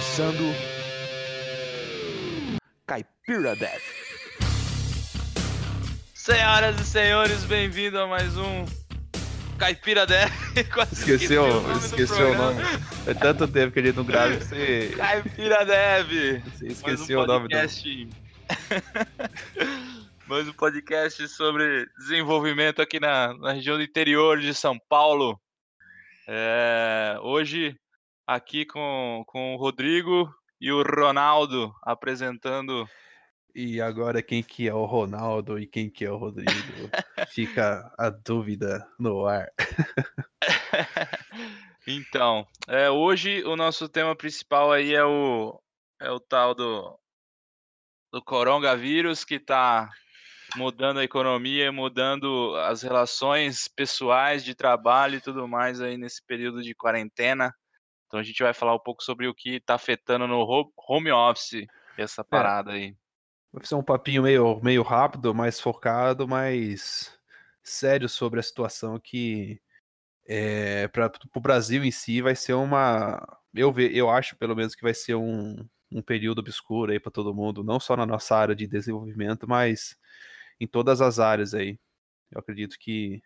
começando Caipira Death. Senhoras e senhores, bem-vindo a mais um Caipira Death. Esqueceu, esqueceu o nome. É tanto tempo que a gente não grava que você. Caipira Dev. Você esqueceu um o nome do. mais um podcast sobre desenvolvimento aqui na, na região do interior de São Paulo. É, hoje, aqui com, com o Rodrigo e o Ronaldo apresentando. E agora quem que é o Ronaldo e quem que é o Rodrigo? Fica a dúvida no ar. então, é, hoje o nosso tema principal aí é o, é o tal do, do coronavírus que está mudando a economia, mudando as relações pessoais de trabalho e tudo mais aí nesse período de quarentena. Então a gente vai falar um pouco sobre o que está afetando no home office essa é. parada é. aí. Vai ser um papinho meio, meio rápido, mais focado, mais sério sobre a situação que é, para o Brasil em si vai ser uma. Eu, ve, eu acho, pelo menos, que vai ser um, um período obscuro aí para todo mundo, não só na nossa área de desenvolvimento, mas em todas as áreas aí. Eu acredito que,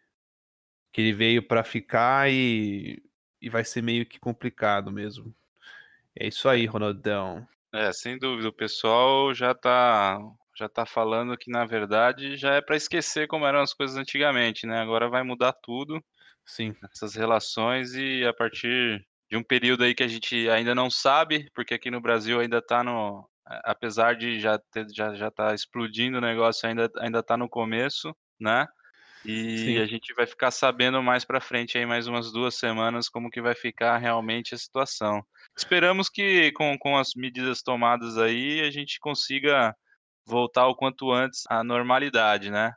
que ele veio para ficar e, e vai ser meio que complicado mesmo. É isso aí, Ronaldão. É, sem dúvida. O pessoal já tá, já tá falando que, na verdade, já é para esquecer como eram as coisas antigamente, né? Agora vai mudar tudo. Sim. Essas relações e a partir de um período aí que a gente ainda não sabe, porque aqui no Brasil ainda está no, apesar de já ter, já já tá explodindo o negócio, ainda ainda tá no começo, né? E Sim. a gente vai ficar sabendo mais para frente aí mais umas duas semanas como que vai ficar realmente a situação. Esperamos que com, com as medidas tomadas aí a gente consiga voltar o quanto antes à normalidade, né?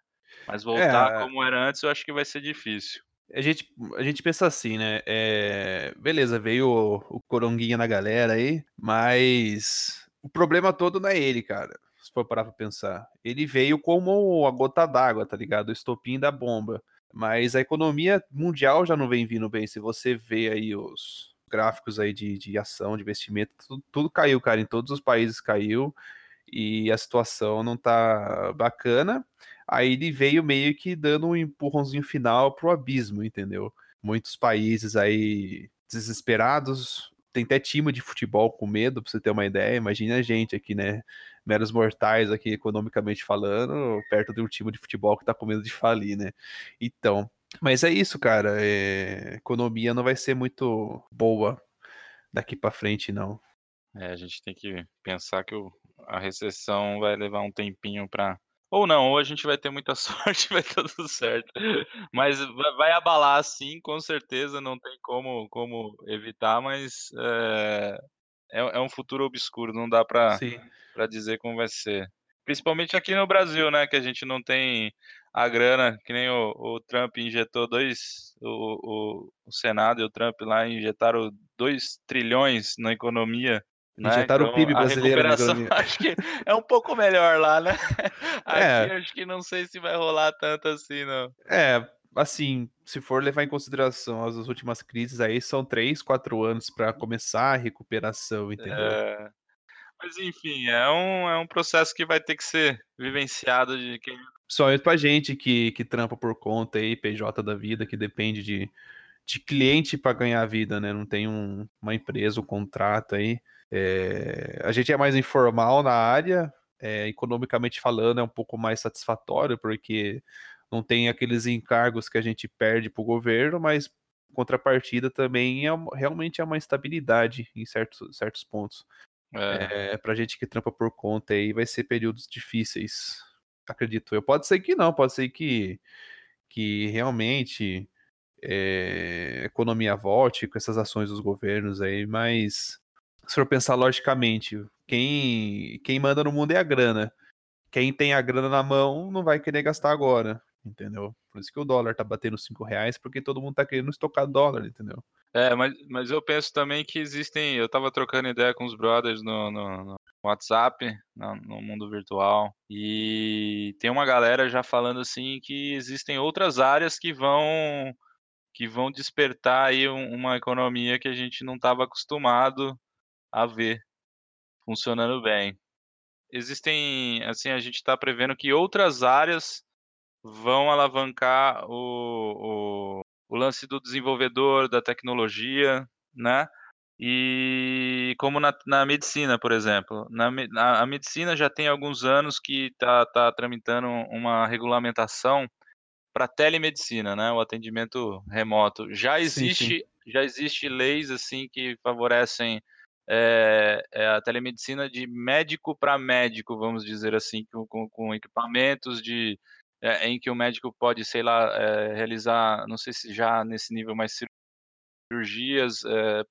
Mas voltar é... como era antes eu acho que vai ser difícil. A gente, a gente pensa assim, né? É, beleza, veio o, o coronguinha na galera aí, mas o problema todo não é ele, cara. For parar pra pensar. Ele veio como a gota d'água, tá ligado? O estopim da bomba. Mas a economia mundial já não vem vindo bem. Se você vê aí os gráficos aí de, de ação, de investimento, tudo, tudo caiu, cara. Em todos os países caiu. E a situação não tá bacana. Aí ele veio meio que dando um empurrãozinho final pro abismo, entendeu? Muitos países aí desesperados, tem até time de futebol com medo, pra você ter uma ideia. Imagina a gente aqui, né? Meros mortais aqui, economicamente falando, perto de um time de futebol que tá com medo de falir, né? Então, mas é isso, cara. É... Economia não vai ser muito boa daqui para frente, não. É, a gente tem que pensar que o... a recessão vai levar um tempinho para ou não, ou a gente vai ter muita sorte, vai tudo certo. Mas vai abalar sim, com certeza, não tem como, como evitar, mas é, é, é um futuro obscuro, não dá para dizer como vai ser. Principalmente aqui no Brasil, né, que a gente não tem a grana, que nem o, o Trump injetou dois, o, o, o Senado e o Trump lá injetaram 2 trilhões na economia né? Injetaram então, o PIB brasileiro. A recuperação acho que é um pouco melhor lá, né? É. Aqui é. acho que não sei se vai rolar tanto assim, não. É, assim, se for levar em consideração as últimas crises aí, são três, quatro anos para começar a recuperação, entendeu? É. Mas enfim, é um, é um processo que vai ter que ser vivenciado de quem. Principalmente pra gente que, que trampa por conta aí, PJ da vida, que depende de, de cliente para ganhar a vida, né? Não tem um, uma empresa, um contrato aí. É, a gente é mais informal na área, é, economicamente falando, é um pouco mais satisfatório, porque não tem aqueles encargos que a gente perde para o governo, mas contrapartida também é, realmente é uma instabilidade em certos, certos pontos. É. É, para gente que trampa por conta aí, vai ser períodos difíceis, acredito eu. Pode ser que não, pode ser que, que realmente é, economia volte com essas ações dos governos aí, mas se for pensar logicamente, quem, quem manda no mundo é a grana. Quem tem a grana na mão não vai querer gastar agora, entendeu? Por isso que o dólar tá batendo 5 reais, porque todo mundo tá querendo estocar dólar, entendeu? É, mas, mas eu penso também que existem. Eu tava trocando ideia com os brothers no, no, no WhatsApp, no, no, mundo virtual, e tem uma galera já falando assim que existem outras áreas que vão que vão despertar aí uma economia que a gente não estava acostumado a ver. funcionando bem. Existem, assim, a gente está prevendo que outras áreas vão alavancar o, o, o lance do desenvolvedor, da tecnologia, né? E como na, na medicina, por exemplo, na, na, a medicina já tem alguns anos que está tá tramitando uma regulamentação para telemedicina, né, o atendimento remoto. Já existe, sim, sim. já existe leis assim que favorecem é, é a telemedicina de médico para médico, vamos dizer assim, com, com equipamentos de é, em que o médico pode, sei lá, é, realizar, não sei se já nesse nível mais cirurgias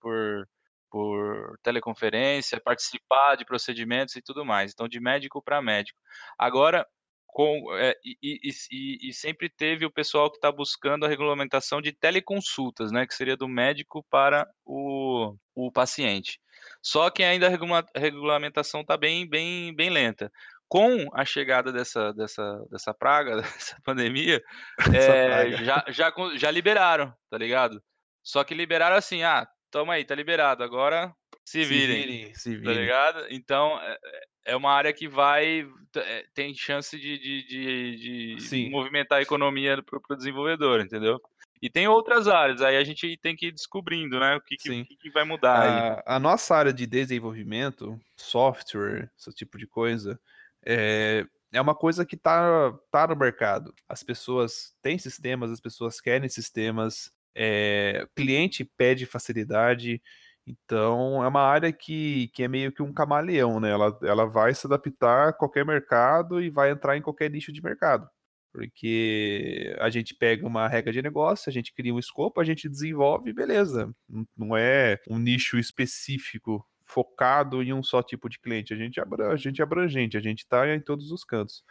por por teleconferência, participar de procedimentos e tudo mais. Então, de médico para médico. Agora, com, é, e, e, e, sempre teve o pessoal que está buscando a regulamentação de teleconsultas, né, que seria do médico para o, o paciente. Só que ainda a regula regulamentação está bem, bem, bem lenta. Com a chegada dessa, dessa, dessa praga, dessa pandemia, é, praga. Já, já, já liberaram, tá ligado? Só que liberaram assim, ah, toma aí, tá liberado, agora se virem, se virem, se tá virem. tá ligado? Então, é, é uma área que vai, é, tem chance de, de, de, de movimentar a economia para o desenvolvedor, entendeu? E tem outras áreas, aí a gente tem que ir descobrindo, né? O que, que, que vai mudar a, aí. A nossa área de desenvolvimento, software, esse tipo de coisa, é, é uma coisa que tá, tá no mercado. As pessoas têm sistemas, as pessoas querem sistemas, é, cliente pede facilidade, então é uma área que, que é meio que um camaleão, né? Ela, ela vai se adaptar a qualquer mercado e vai entrar em qualquer nicho de mercado. Porque a gente pega uma regra de negócio, a gente cria um escopo, a gente desenvolve, beleza. Não é um nicho específico focado em um só tipo de cliente. A gente, a gente é abrangente, a gente está em todos os cantos.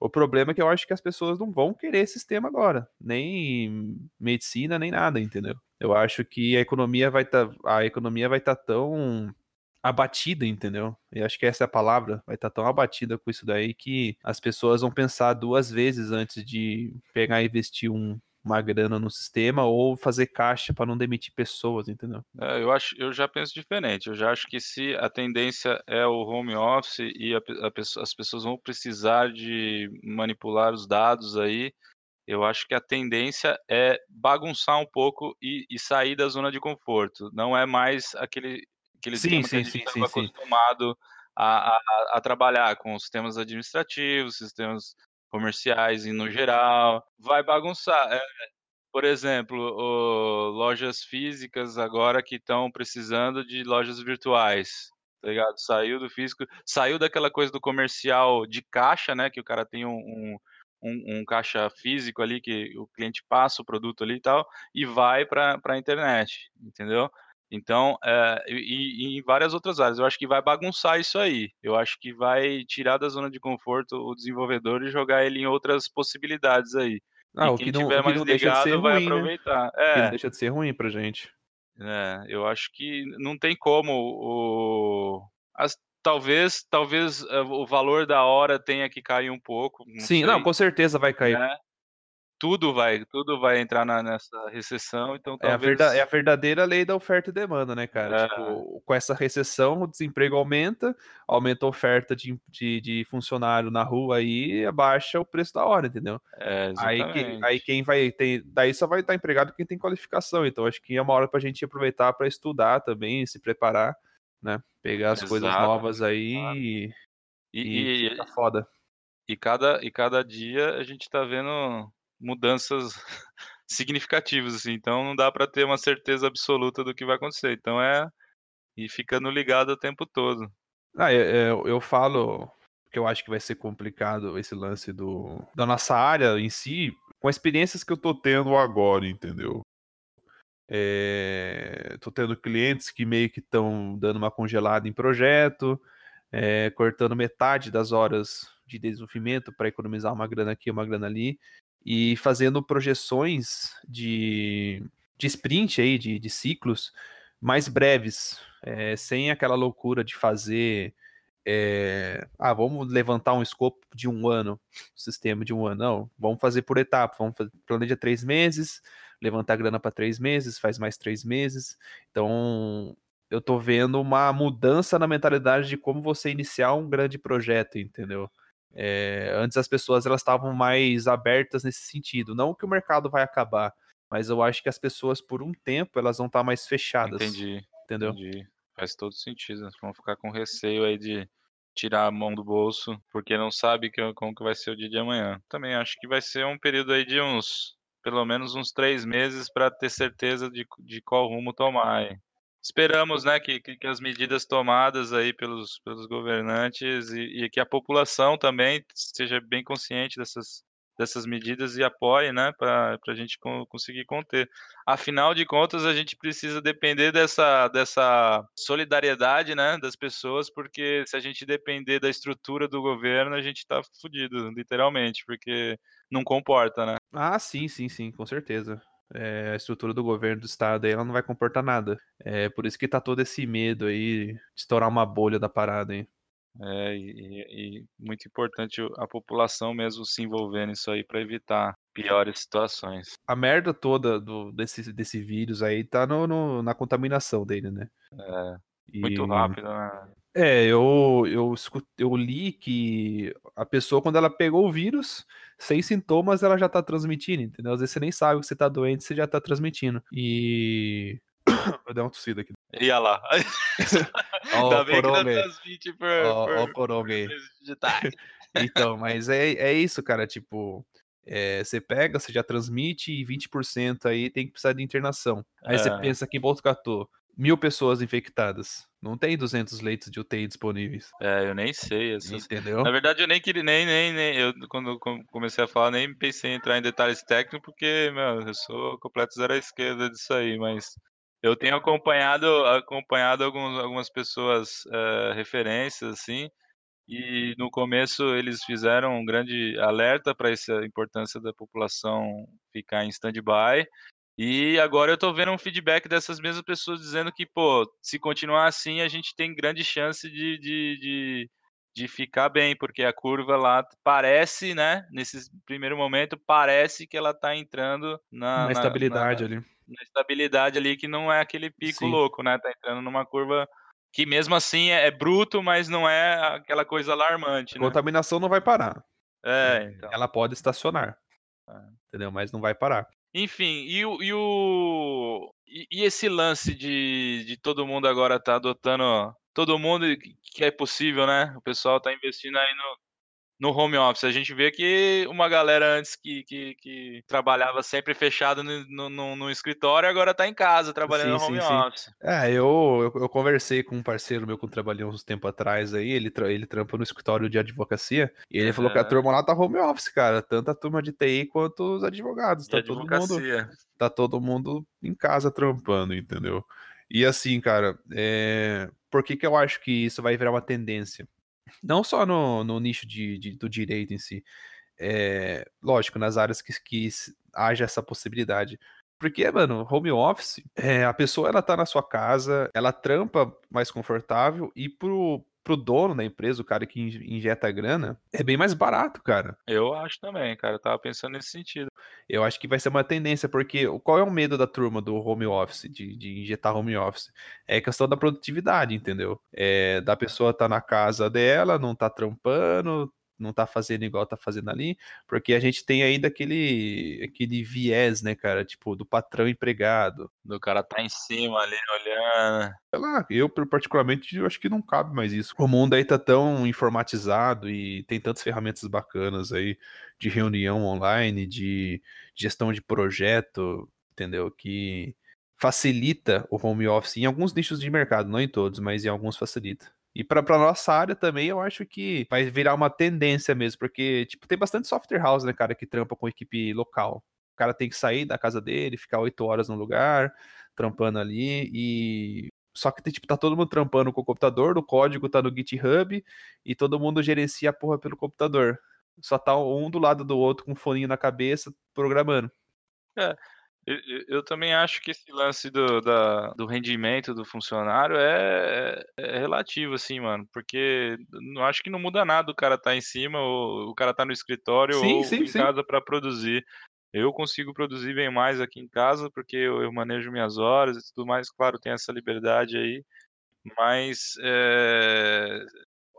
O problema é que eu acho que as pessoas não vão querer esse sistema agora, nem medicina, nem nada, entendeu? Eu acho que a economia vai estar, tá, a economia vai estar tá tão abatida, entendeu? Eu acho que essa é a palavra, vai estar tá tão abatida com isso daí que as pessoas vão pensar duas vezes antes de pegar e investir um, uma grana no sistema ou fazer caixa para não demitir pessoas, entendeu? É, eu acho, eu já penso diferente. Eu já acho que se a tendência é o home office e a, a, as pessoas vão precisar de manipular os dados aí, eu acho que a tendência é bagunçar um pouco e, e sair da zona de conforto. Não é mais aquele aquele sim, sim, que a gente estava acostumado a, a, a trabalhar com sistemas administrativos, sistemas comerciais e no geral, vai bagunçar. É, por exemplo, o, lojas físicas agora que estão precisando de lojas virtuais, tá ligado? Saiu do físico, saiu daquela coisa do comercial de caixa, né? Que o cara tem um, um, um caixa físico ali que o cliente passa o produto ali e tal, e vai para a internet, entendeu? Então, é, e, e, em várias outras áreas, eu acho que vai bagunçar isso aí. Eu acho que vai tirar da zona de conforto o desenvolvedor e jogar ele em outras possibilidades aí. Ah, o que não, o que não deixa de ser ruim, aproveitar. Né? É. deixa de ser ruim pra gente. É, eu acho que não tem como o as, talvez talvez o valor da hora tenha que cair um pouco. Não Sim, sei, não, com certeza vai cair. Né? Tudo vai, tudo vai entrar na, nessa recessão, então talvez... é, a verdade, é a verdadeira lei da oferta e demanda, né, cara? É. Tipo, com essa recessão, o desemprego aumenta, aumenta a oferta de, de, de, funcionário na rua aí, abaixa o preço da hora, entendeu? É, aí, que, aí quem vai ter, daí só vai estar empregado quem tem qualificação, então acho que é uma hora pra gente aproveitar para estudar também, se preparar, né? Pegar as Exato. coisas novas aí e, e, e, e foda. E cada, e cada dia a gente tá vendo mudanças significativas, assim, então não dá para ter uma certeza absoluta do que vai acontecer. Então é e ficando ligado o tempo todo. Ah, eu, eu falo que eu acho que vai ser complicado esse lance do da nossa área em si, com as experiências que eu tô tendo agora, entendeu? É, tô tendo clientes que meio que estão dando uma congelada em projeto, é, cortando metade das horas de desenvolvimento para economizar uma grana aqui, uma grana ali e fazendo projeções de, de sprint aí, de, de ciclos mais breves, é, sem aquela loucura de fazer. É, ah, vamos levantar um escopo de um ano, sistema de um ano. Não, vamos fazer por etapas. Vamos fazer, planeja três meses, levantar grana para três meses, faz mais três meses. Então, eu tô vendo uma mudança na mentalidade de como você iniciar um grande projeto, entendeu? É, antes as pessoas elas estavam mais abertas nesse sentido. Não que o mercado vai acabar, mas eu acho que as pessoas por um tempo elas vão estar tá mais fechadas. Entendi. Entendeu? Entendi. Faz todo sentido. Vão ficar com receio aí de tirar a mão do bolso, porque não sabe que, como que vai ser o dia de amanhã. Também acho que vai ser um período aí de uns, pelo menos uns três meses para ter certeza de, de qual rumo tomar. Esperamos, né, que, que, as medidas tomadas aí pelos, pelos governantes e, e que a população também esteja bem consciente dessas, dessas medidas e apoie, né, para a gente conseguir conter. Afinal de contas, a gente precisa depender dessa, dessa solidariedade, né, das pessoas, porque se a gente depender da estrutura do governo, a gente está fudido, literalmente, porque não comporta, né? Ah, sim, sim, sim, com certeza é, a estrutura do governo do estado aí, ela não vai comportar nada. É por isso que tá todo esse medo aí de estourar uma bolha da parada aí. É, e, e muito importante a população mesmo se envolver nisso aí para evitar piores situações. A merda toda do, desse, desse vírus aí tá no, no na contaminação dele, né? É, muito e... rápido, né? É, eu, eu, eu li que a pessoa, quando ela pegou o vírus, sem sintomas, ela já tá transmitindo, entendeu? Às vezes você nem sabe que você tá doente, você já tá transmitindo. E. Vou dar uma tossida aqui. Ia lá. Ainda bem que não transmite por, ó, por, ó, por Então, mas é, é isso, cara. Tipo, é, você pega, você já transmite e 20% aí tem que precisar de internação. Aí é. você pensa que em Botucatu, mil pessoas infectadas. Não tem 200 leitos de UTI disponíveis. É, eu nem sei. Essas... Entendeu? Na verdade, eu nem queria, nem, nem, nem, eu quando comecei a falar, nem pensei em entrar em detalhes técnicos, porque, meu, eu sou completo zero à esquerda disso aí, mas eu tenho acompanhado, acompanhado alguns, algumas pessoas, uh, referências, assim, e no começo eles fizeram um grande alerta para essa importância da população ficar em stand-by, e agora eu tô vendo um feedback dessas mesmas pessoas dizendo que, pô, se continuar assim, a gente tem grande chance de, de, de, de ficar bem, porque a curva lá parece, né, nesse primeiro momento, parece que ela tá entrando na, na estabilidade na, ali. Na estabilidade ali, que não é aquele pico Sim. louco, né? Tá entrando numa curva que mesmo assim é, é bruto, mas não é aquela coisa alarmante. A né? contaminação não vai parar. É, então. Ela pode estacionar. É. Entendeu? Mas não vai parar. Enfim, e o, e, e, esse lance de, de todo mundo agora tá adotando todo mundo que é possível, né? O pessoal tá investindo aí no, no home office. A gente vê que uma galera antes que, que, que trabalhava sempre fechado no, no, no, escritório, agora está em casa trabalhando sim, no home sim, office. Sim. É, eu, eu, eu, conversei com um parceiro meu que trabalhou uns tempo atrás aí, ele, ele trampa no escritório de advocacia, e ele falou que a turma lá tá home office, cara. Tanto a turma de TI quanto os advogados. Tá todo mundo. Tá todo mundo em casa trampando, entendeu? E assim, cara, é... por que, que eu acho que isso vai virar uma tendência? Não só no, no nicho de, de, do direito em si. É, lógico, nas áreas que, que haja essa possibilidade. Porque, mano, home office, é, a pessoa ela tá na sua casa, ela trampa mais confortável e pro, pro dono da empresa, o cara que injeta grana, é bem mais barato, cara. Eu acho também, cara. Eu tava pensando nesse sentido. Eu acho que vai ser uma tendência, porque qual é o medo da turma do home office, de, de injetar home office? É a questão da produtividade, entendeu? É, da pessoa tá na casa dela, não tá trampando, não tá fazendo igual tá fazendo ali, porque a gente tem ainda aquele, aquele viés, né, cara, tipo, do patrão empregado. Do cara tá em cima ali, olhando. Sei lá, eu particularmente eu acho que não cabe mais isso. O mundo aí tá tão informatizado e tem tantas ferramentas bacanas aí de reunião online, de gestão de projeto, entendeu? Que facilita o home office em alguns nichos de mercado, não em todos, mas em alguns facilita. E para nossa área também, eu acho que vai virar uma tendência mesmo, porque, tipo, tem bastante software house, né, cara, que trampa com equipe local. O cara tem que sair da casa dele, ficar oito horas no lugar, trampando ali, e. Só que, tipo, tá todo mundo trampando com o computador, o código tá no GitHub, e todo mundo gerencia a porra pelo computador. Só tá um do lado do outro com um foninho na cabeça, programando. É, eu, eu, também acho que esse lance do, da, do rendimento do funcionário é, é, relativo, assim, mano. Porque não acho que não muda nada o cara tá em cima, ou o cara tá no escritório sim, ou sim, em sim. casa para produzir. Eu consigo produzir bem mais aqui em casa, porque eu, eu, manejo minhas horas e tudo mais. Claro, tem essa liberdade aí. Mas, eh,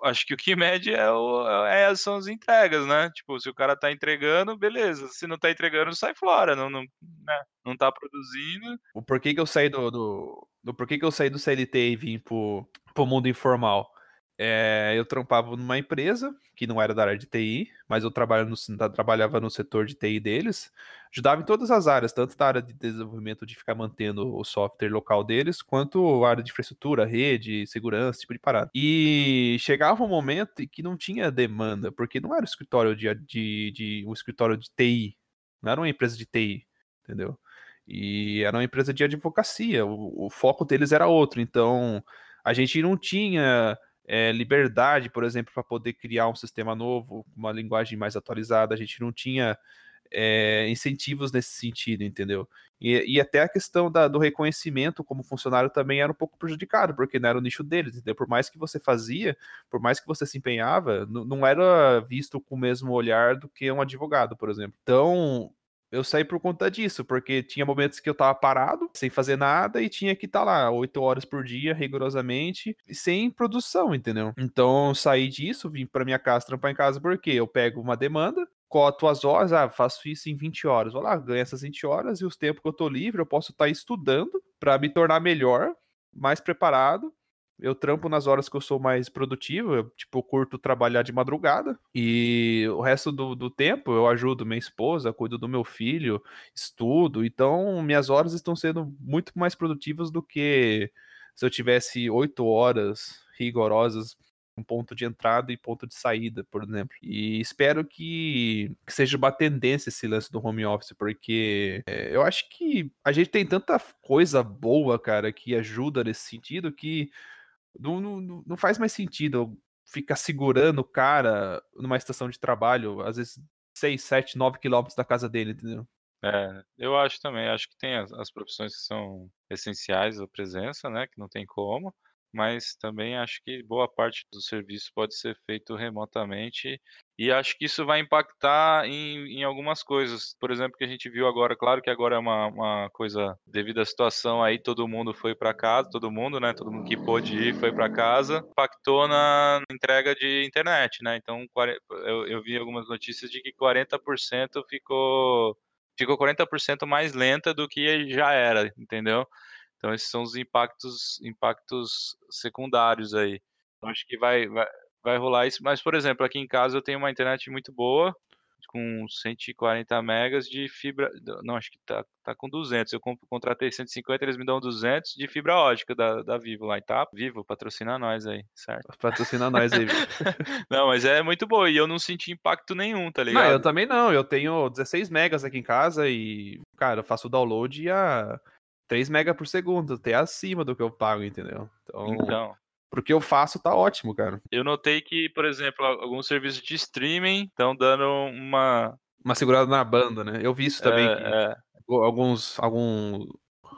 acho que o que mede é o é são as entregas, né, tipo, se o cara tá entregando, beleza, se não tá entregando, sai fora, não não, né, não tá produzindo. O porquê que eu saí do do do porquê que eu saí do CLT e vim para o para o mundo informal. Eh, eu trampava numa empresa, que não era da área de TI, mas eu trabalho no trabalhava no setor de TI deles, ajudava em todas as áreas, tanto da área de desenvolvimento de ficar mantendo o software local deles, quanto a área de infraestrutura, rede, segurança, tipo de parada. E chegava um momento em que não tinha demanda, porque não era um escritório de de de um escritório de TI, não era uma empresa de TI, entendeu? E era uma empresa de advocacia, o o foco deles era outro, então a gente não tinha, eh, liberdade, por exemplo, pra poder criar um sistema novo, uma linguagem mais atualizada, a gente não tinha, eh, incentivos nesse sentido, entendeu? E e até a questão da do reconhecimento como funcionário também era um pouco prejudicado, porque não era o nicho deles, entendeu? Por mais que você fazia, por mais que você se empenhava, não era visto com o mesmo olhar do que um advogado, por exemplo. Então, eu saí por conta disso, porque tinha momentos que eu estava parado, sem fazer nada e tinha que estar lá 8 horas por dia, rigorosamente, sem produção, entendeu? Então, saí disso, vim pra minha casa trampar em casa, porque eu pego uma demanda, coto as horas, ah, faço isso em 20 horas, vou lá, ganho essas 20 horas e os tempos que eu tô livre, eu posso estar estudando pra me tornar melhor, mais preparado. Eu trampo nas horas que eu sou mais produtivo, eu, tipo, curto trabalhar de madrugada, e o resto do do tempo eu ajudo minha esposa, cuido do meu filho, estudo, então minhas horas estão sendo muito mais produtivas do que se eu tivesse 8 horas rigorosas, um ponto de entrada e ponto de saída, por exemplo. E espero que que seja uma tendência esse lance do home office, porque, eh, eu acho que a gente tem tanta coisa boa, cara, que ajuda nesse sentido, que não não não faz mais sentido ficar segurando o cara numa estação de trabalho, às vezes 6, 7, 9 quilômetros da casa dele, entendeu? É, eu acho também, acho que tem as as profissões que são essenciais a presença, né, que não tem como, mas também acho que boa parte do serviço pode ser feito remotamente, e acho que isso vai impactar em em algumas coisas, por exemplo, que a gente viu agora, claro que agora é uma uma coisa devido à situação aí, todo mundo foi pra casa, todo mundo, né, todo mundo que pôde ir foi pra casa, impactou na entrega de internet, né, então eu eu vi algumas notícias de que 40% ficou ficou 40% mais lenta do que já era, entendeu? Então esses são os impactos impactos secundários aí. Eu acho que vai vai vai rolar isso, mas, por exemplo, aqui em casa eu tenho uma internet muito boa, com 140 megas de fibra não, acho que tá tá com 200, eu contratei 150, eles me dão 200 de fibra ótica da da Vivo lá, e tá Vivo, patrocina nós aí, certo? Patrocina nós aí, Vivo. Não, mas é muito boa, e eu não senti impacto nenhum, tá Não, eu ligado? também não, eu tenho 16 megas aqui em casa e, cara, eu faço o download a 3 mega por segundo, até acima do que eu pago, entendeu? Então, Então para o que eu faço tá ótimo, cara. Eu notei que, por exemplo, alguns serviços de streaming estão dando uma Uma segurada na banda, né, eu vi isso É, também que é. alguns algum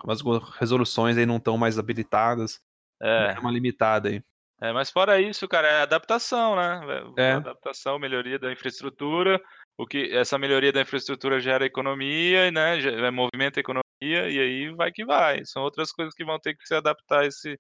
umas resoluções aí não estão mais habilitadas, É. deu uma limitada aí. É, mas fora isso, cara, é adaptação, né, É. adaptação, melhoria da infraestrutura, o que essa melhoria da infraestrutura gera economia, né, ge movimenta a economia, e aí vai que vai, são outras coisas que vão ter que se adaptar a esse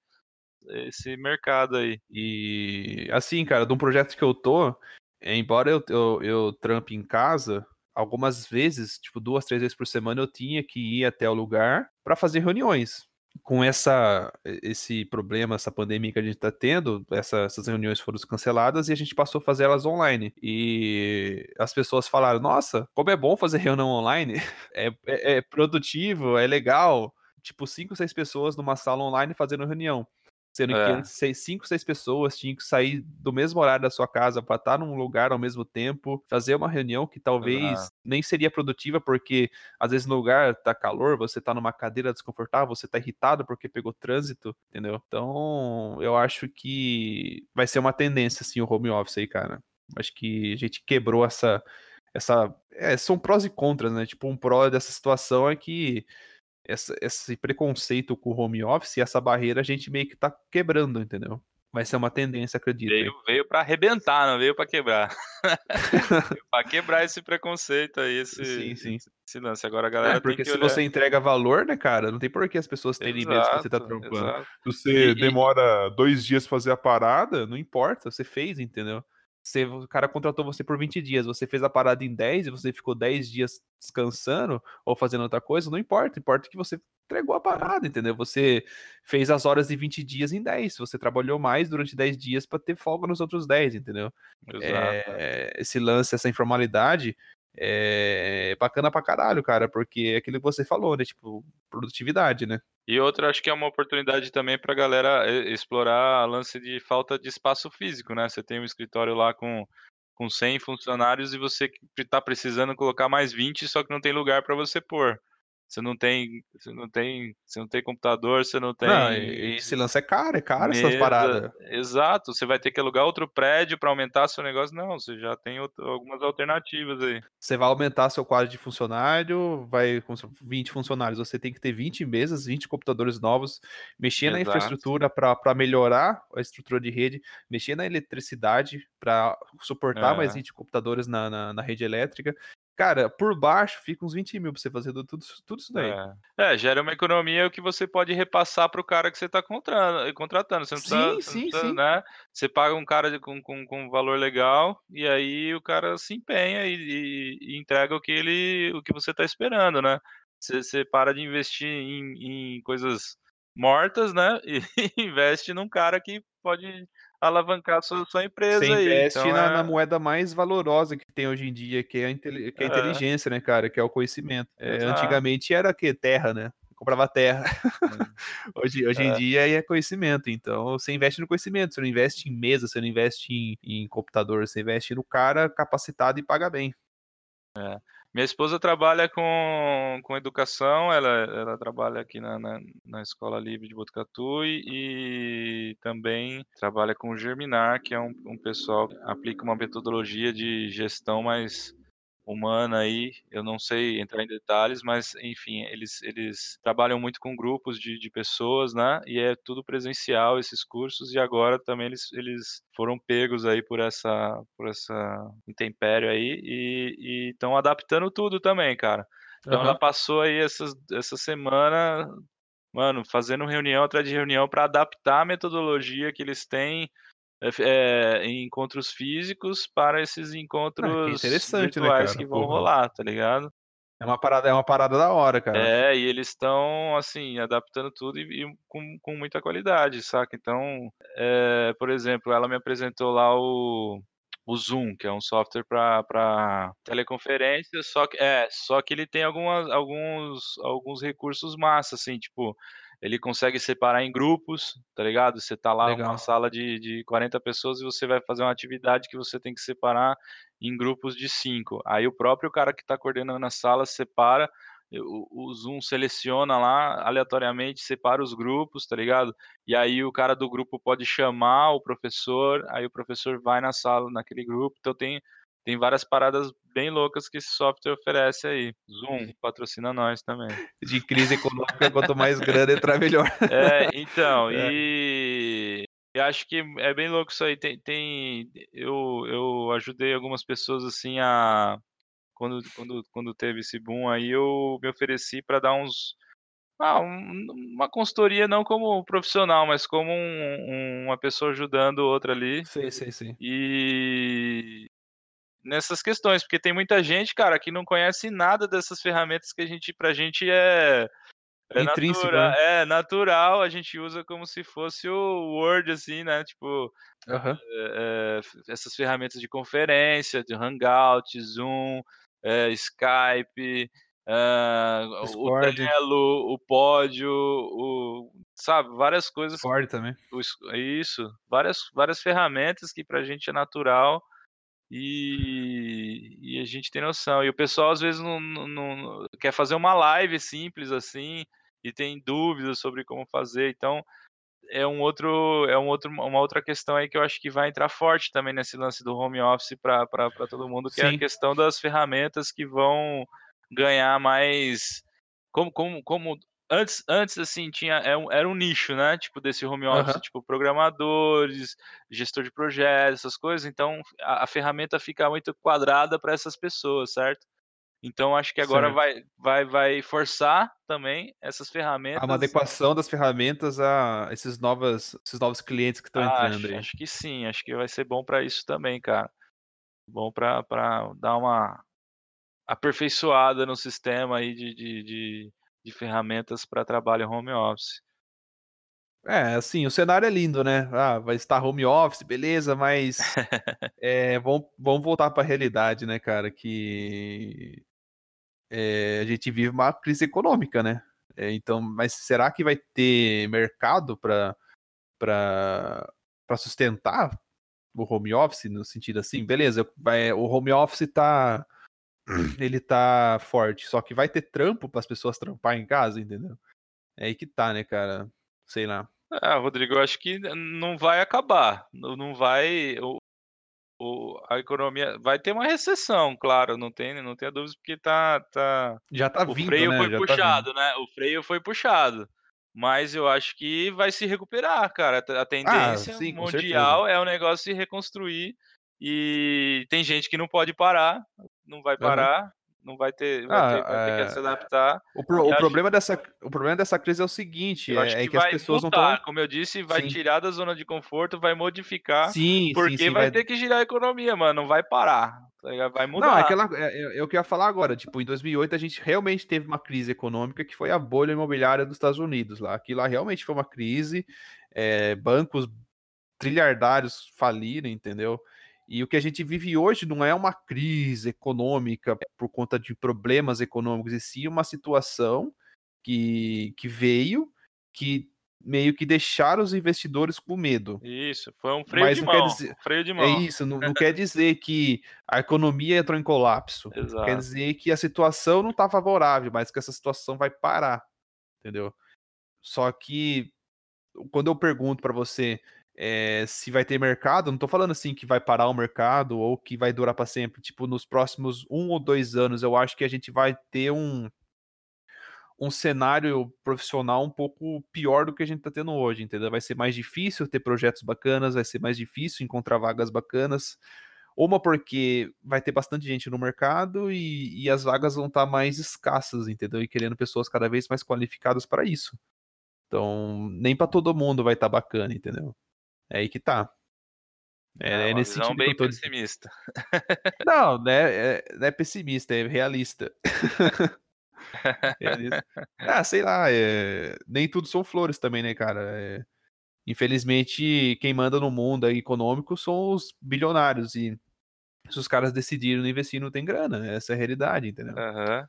esse mercado aí. E, assim, cara, de um projeto que eu tô, embora eu eu eu trampe em casa, algumas vezes, tipo 2, 3 vezes por semana, eu tinha que ir até o lugar pra fazer reuniões. Com essa esse problema, essa pandemia que a gente tá tendo, essa essas reuniões foram canceladas e a gente passou a fazer elas online. E as pessoas falaram: "Nossa, como é bom fazer reunião online, é é é produtivo, é legal", tipo 5, 6 pessoas numa sala online fazendo reunião, sendo que É. antes 6 5, 6 pessoas tinham que sair do mesmo horário da sua casa pra estar num lugar ao mesmo tempo, fazer uma reunião que talvez nem seria produtiva, porque às vezes no lugar tá calor, você tá numa cadeira desconfortável, você tá irritado porque pegou trânsito, entendeu? Então, eu acho que vai ser uma tendência, assim, o home office aí, cara. Acho que a gente quebrou essa essa é, são prós e contras, né, tipo, um pró dessa situação é que essa esse preconceito com o home office, essa barreira, a gente meio que tá quebrando, entendeu? Vai ser uma tendência, acredito. Veio, veio para arrebentar, não veio para quebrar. para quebrar esse preconceito aí, esse, sim, sim. esse lance. Agora a galera é, porque se olhar... você entrega valor, né, cara? Não tem por que as pessoas terem medo se você tá trampando. Exato. Se você e, demora dois dias fazer a parada, não importa, você fez, entendeu? Você, o cara contratou você por 20 dias, você fez a parada em 10 e você ficou 10 dias descansando ou fazendo outra coisa, não importa, importa que você entregou a parada, entendeu? Você fez as horas de 20 dias em 10, você trabalhou mais durante 10 dias para ter folga nos outros 10, entendeu? É, esse lance, essa informalidade é bacana pra caralho, cara, porque é aquilo que você falou, né? Tipo, produtividade, né? E outra, acho que é uma oportunidade também pra galera explorar a lance de falta de espaço físico, né? Você tem um escritório lá com, com 100 funcionários e você tá precisando colocar mais 20, só que não tem lugar para você pôr. Você não tem, você não tem, você não tem computador, você não tem. Não, esse lance é caro, é caro mesa, essas paradas. Exato, você vai ter que alugar outro prédio para aumentar seu negócio. Não, você já tem outro, algumas alternativas aí. Você vai aumentar seu quadro de funcionário, vai com 20 funcionários, você tem que ter 20 mesas, 20 computadores novos, mexer Exato. na infraestrutura para melhorar a estrutura de rede, mexer na eletricidade para suportar é. mais 20 computadores na, na, na rede elétrica Cara, por baixo fica uns 20 mil pra você fazer tudo, tudo isso daí. É. é gera uma economia que você pode repassar pro cara que você tá contratando. Você não sim, precisa, sim, não precisa, sim. Né? Você paga um cara de, com, com, com valor legal e aí o cara se empenha e, e, e entrega o que ele, o que você tá esperando, né? Você, você para de investir em, em coisas mortas, né? E investe num cara que pode alavancar sua, sua empresa Você investe então, na, é... na, moeda mais valorosa que tem hoje em dia, que é a, que é a é. inteligência, né, cara? Que é o conhecimento. É, antigamente era que terra, né? comprava terra. hoje hoje em é. dia é conhecimento. Então você investe no conhecimento, você não investe em mesa, você não investe em, em computador, você investe no cara capacitado e paga bem. É. Minha esposa trabalha com, com educação, ela, ela trabalha aqui na, na, na Escola Livre de Botucatu e, e, também trabalha com o Germinar, que é um, um pessoal que aplica uma metodologia de gestão mais humana aí, eu não sei entrar em detalhes, mas enfim, eles, eles trabalham muito com grupos de, de pessoas, né? E é tudo presencial esses cursos e agora também eles, eles foram pegos aí por essa por essa intempério aí e estão adaptando tudo também, cara. Então uhum. ela passou aí essas, essa semana, mano, fazendo reunião atrás de reunião para adaptar a metodologia que eles têm é, em encontros físicos para esses encontros ah, interessante, né, virtuais né, que vão Porra. rolar, tá ligado? É uma parada, é uma parada da hora, cara. É, e eles estão, assim, adaptando tudo e, e, com, com muita qualidade, saca? Então, é, por exemplo, ela me apresentou lá o, o Zoom, que é um software para teleconferência, só que, é, só que ele tem algumas, alguns, alguns recursos massa, assim, tipo, ele consegue separar em grupos, tá ligado? Você tá lá Legal. numa sala de, de 40 pessoas e você vai fazer uma atividade que você tem que separar em grupos de 5. Aí o próprio cara que está coordenando a sala separa, o, o, Zoom seleciona lá aleatoriamente, separa os grupos, tá ligado? E aí o cara do grupo pode chamar o professor, aí o professor vai na sala, naquele grupo. Então tem tem várias paradas bem loucas que esse software oferece aí. Zoom patrocina nós também. De crise econômica, quanto mais grana entrar, melhor. É, então, é. e eu acho que é bem louco isso aí. Tem, tem eu, eu ajudei algumas pessoas assim a quando, quando, quando teve esse boom aí, eu me ofereci para dar uns ah, um, uma consultoria não como profissional, mas como um, um, uma pessoa ajudando outra ali. Sim, sim, sim. E nessas questões, porque tem muita gente, cara, que não conhece nada dessas ferramentas que a gente, pra gente é é, Intrínseco, natura, né? é natural, a gente usa como se fosse o Word, assim, né? Tipo, uhum. é, é, essas ferramentas de conferência, de Hangout, Zoom, é, Skype, o Trello, o Pódio, o, sabe, várias coisas. Discord também. Isso, várias, várias ferramentas que pra gente é natural e, e, a gente tem noção. E o pessoal às vezes não, não, não, quer fazer uma live simples assim e tem dúvidas sobre como fazer. Então é um outro, é um outro, uma outra questão aí que eu acho que vai entrar forte também nesse lance do home office para todo mundo, que Sim. é a questão das ferramentas que vão ganhar mais como, como, como antes, antes assim, tinha, era um, era um nicho, né? Tipo, desse home office, uhum. tipo, programadores, gestor de projetos, essas coisas. Então, a, a ferramenta fica muito quadrada para essas pessoas, certo? Então, acho que agora vai, vai, vai forçar também essas ferramentas. Há uma adequação das ferramentas a esses, novas, esses novos clientes que estão ah, entrando acho, aí. Acho que sim, acho que vai ser bom para isso também, cara. Bom para dar uma aperfeiçoada no sistema aí de, de, de, de ferramentas para trabalho home office. É, assim, o cenário é lindo, né? Ah, vai estar home office, beleza, mas é, vamos, vamos voltar para a realidade, né, cara? Que é, a gente vive uma crise econômica, né? É, então, mas será que vai ter mercado para sustentar o home office no sentido assim? Beleza, vai, o home office tá ele tá forte, só que vai ter trampo para as pessoas trampar em casa, entendeu? É aí que tá, né, cara? Sei lá. Ah, Rodrigo, eu acho que não vai acabar. Não vai. O, o, a economia vai ter uma recessão, claro, não tem, não tenha dúvidas, porque tá, tá. Já tá o vindo, freio né? foi Já puxado, tá né? O freio foi puxado. Mas eu acho que vai se recuperar, cara. A tendência ah, sim, mundial é o negócio se reconstruir. E tem gente que não pode parar, não vai parar, uhum. não vai ter, vai, ah, ter, vai ter, que é... se adaptar. O, pro, o problema dessa, o problema dessa crise é o seguinte, é, é, que, que as pessoas mudar, não estão... Como eu disse, vai sim. tirar da zona de conforto, vai modificar, sim, porque sim, vai, vai, ter que girar a economia, mano, não vai parar. Tá vai mudar. Não, é aquela, é, é, o que eu ia falar agora. Tipo, em 2008 a gente realmente teve uma crise econômica que foi a bolha imobiliária dos Estados Unidos lá. Aquilo lá realmente foi uma crise. É, bancos trilhardários faliram, entendeu? E o que a gente vive hoje não é uma crise econômica por conta de problemas econômicos, e sim uma situação que, que veio, que meio que deixaram os investidores com medo. Isso, foi um freio Mas de mão. Dizer, freio de mão. É isso, não, não quer dizer que a economia entrou em colapso. Exato. Quer dizer que a situação não está favorável, mas que essa situação vai parar, entendeu? Só que quando eu pergunto para você é, se vai ter mercado, não tô falando assim que vai parar o mercado ou que vai durar para sempre. Tipo, nos próximos um ou dois anos, eu acho que a gente vai ter um, um cenário profissional um pouco pior do que a gente tá tendo hoje, entendeu? Vai ser mais difícil ter projetos bacanas, vai ser mais difícil encontrar vagas bacanas. Uma porque vai ter bastante gente no mercado e, e as vagas vão estar tá mais escassas, entendeu? E querendo pessoas cada vez mais qualificadas para isso. Então, nem para todo mundo vai estar tá bacana, entendeu? É aí que tá. É, é, é nesse sentido bem tô... pessimista. Não, né, é, não é pessimista, é realista. realista. Ah, sei lá, é... nem tudo são flores também, né, cara? É... Infelizmente, quem manda no mundo econômico são os bilionários e se os caras decidiram investir, não tem grana. Essa é a realidade, entendeu? Uhum.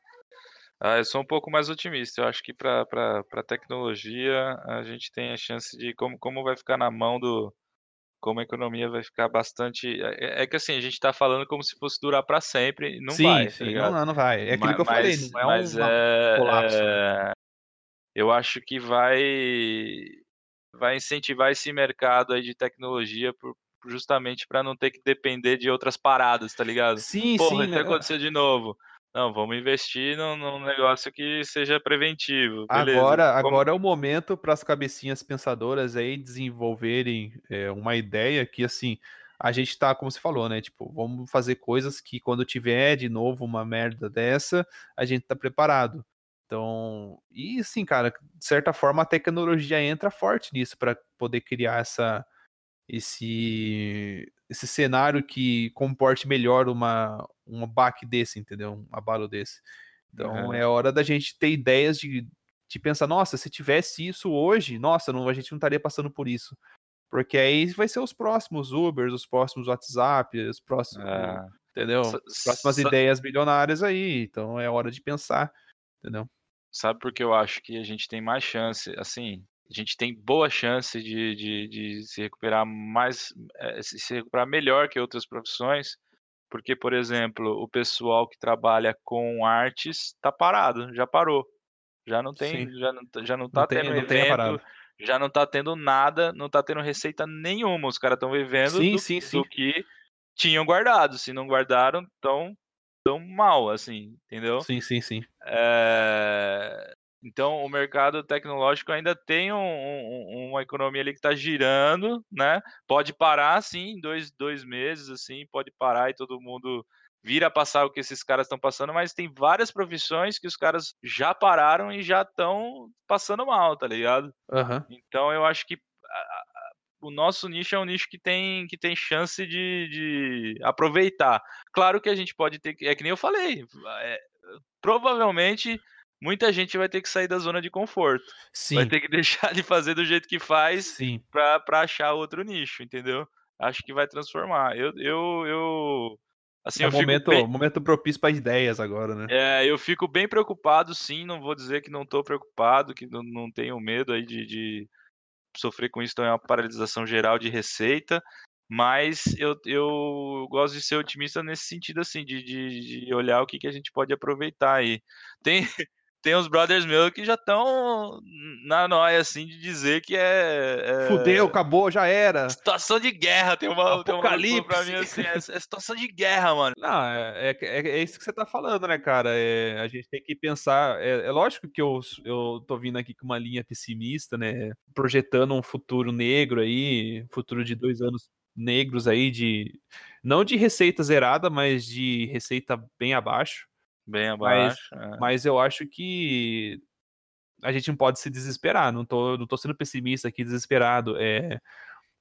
Ah, eu sou um pouco mais otimista. Eu acho que para a tecnologia a gente tem a chance de como, como vai ficar na mão do. Como a economia vai ficar bastante. É, é que assim, a gente está falando como se fosse durar para sempre. Não sim, vai. Tá sim, não, não vai. É aquilo mas, que eu falei, não é mas um é, colapso. É, eu acho que vai, vai incentivar esse mercado aí de tecnologia por, justamente para não ter que depender de outras paradas, tá ligado? Sim, Porra, sim. isso né? aconteceu de novo. Não, vamos investir num, num negócio que seja preventivo. Beleza. Agora, Como- agora é o momento para as cabecinhas pensadoras aí desenvolverem é, uma ideia que, assim, a gente tá, como você falou, né? Tipo, vamos fazer coisas que quando tiver de novo uma merda dessa, a gente tá preparado. Então, e assim, cara, de certa forma a tecnologia entra forte nisso para poder criar essa esse esse cenário que comporte melhor uma um baque desse, entendeu? Um abalo desse. Então Uhum. é hora da gente ter ideias de, de pensar, nossa, se tivesse isso hoje, nossa, não, a gente não estaria passando por isso. Porque aí vai ser os próximos Ubers, os próximos WhatsApp, os próximos, É. entendeu? As próximas ideias bilionárias aí. Então é hora de pensar, entendeu? Sabe por que eu acho que a gente tem mais chance, assim, a gente tem boa chance de, de, de se recuperar mais, eh, se recuperar melhor que outras profissões, porque, por exemplo, o pessoal que trabalha com artes tá parado, já parou. Já não tem, Sim. já não, tá- já não tá tem- tendo não tem a evento, parada. já não tá tendo nada, não tá tendo receita nenhuma. Os caras estão vivendo Sim, do, sim, do sim. que tinham guardado. Se não guardaram, tão, tão mal, assim, entendeu? Sim, sim, sim. É, Então, o mercado tecnológico ainda tem um, um, uma economia ali que está girando, né? Pode parar, sim, dois, dois meses, assim, pode parar e todo mundo vir a passar o que esses caras estão passando, mas tem várias profissões que os caras já pararam e já estão passando mal, tá ligado? Uhum. Então, eu acho que o nosso nicho é um nicho que tem, que tem chance de, de aproveitar. Claro que a gente pode ter, é que nem eu falei, é, provavelmente muita gente vai ter que sair da zona de conforto. Sim. Vai ter que deixar de fazer do jeito que faz para achar outro nicho, entendeu? Acho que vai transformar. Eu, eu, eu assim, é eu momento, bem... momento propício para ideias agora, né? É, eu fico bem preocupado, sim. Não vou dizer que não estou preocupado, que não, não tenho medo aí de, de sofrer com isso. Então é uma paralisação geral de receita. Mas eu, eu gosto de ser otimista nesse sentido, assim, de, de, de olhar o que, que a gente pode aproveitar aí. Tem, tem uns brothers meus que já estão na noia, assim, de dizer que é, é, Fudeu, acabou, já era. Situação de guerra, tem uma. Apocalipse. Tem uma pra mim, assim, é, é, situação de guerra, mano. Não, é, é, é, é isso que você tá falando, né, cara? É, a gente tem que pensar. É, é, lógico que eu, eu tô vindo aqui com uma linha pessimista, né? Projetando um futuro negro aí, futuro de dois anos negros aí, de. Não de receita zerada, mas de receita bem abaixo. Bem abaixo. Mas, é. mas eu acho que a gente não pode se desesperar. Não tô, não tô sendo pessimista aqui, desesperado. É,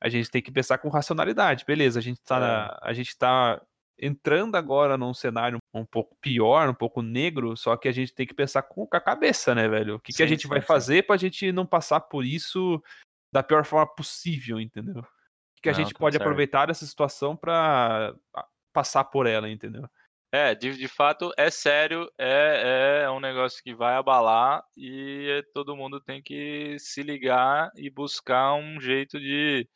a gente tem que pensar com racionalidade. Beleza, a gente tá, é. na, a gente tá entrando agora num cenário um pouco pior, um pouco negro, só que a gente tem que pensar com, com a cabeça, né, velho? O que, sim, que a gente sim, vai sim. fazer pra gente não passar por isso da pior forma possível, entendeu? O que, a gente tá pode certo. aproveitar dessa situação para passar por ela, entendeu? É, de, de fato é sério, é, é um negócio que vai abalar e todo mundo tem que se ligar e buscar um jeito de,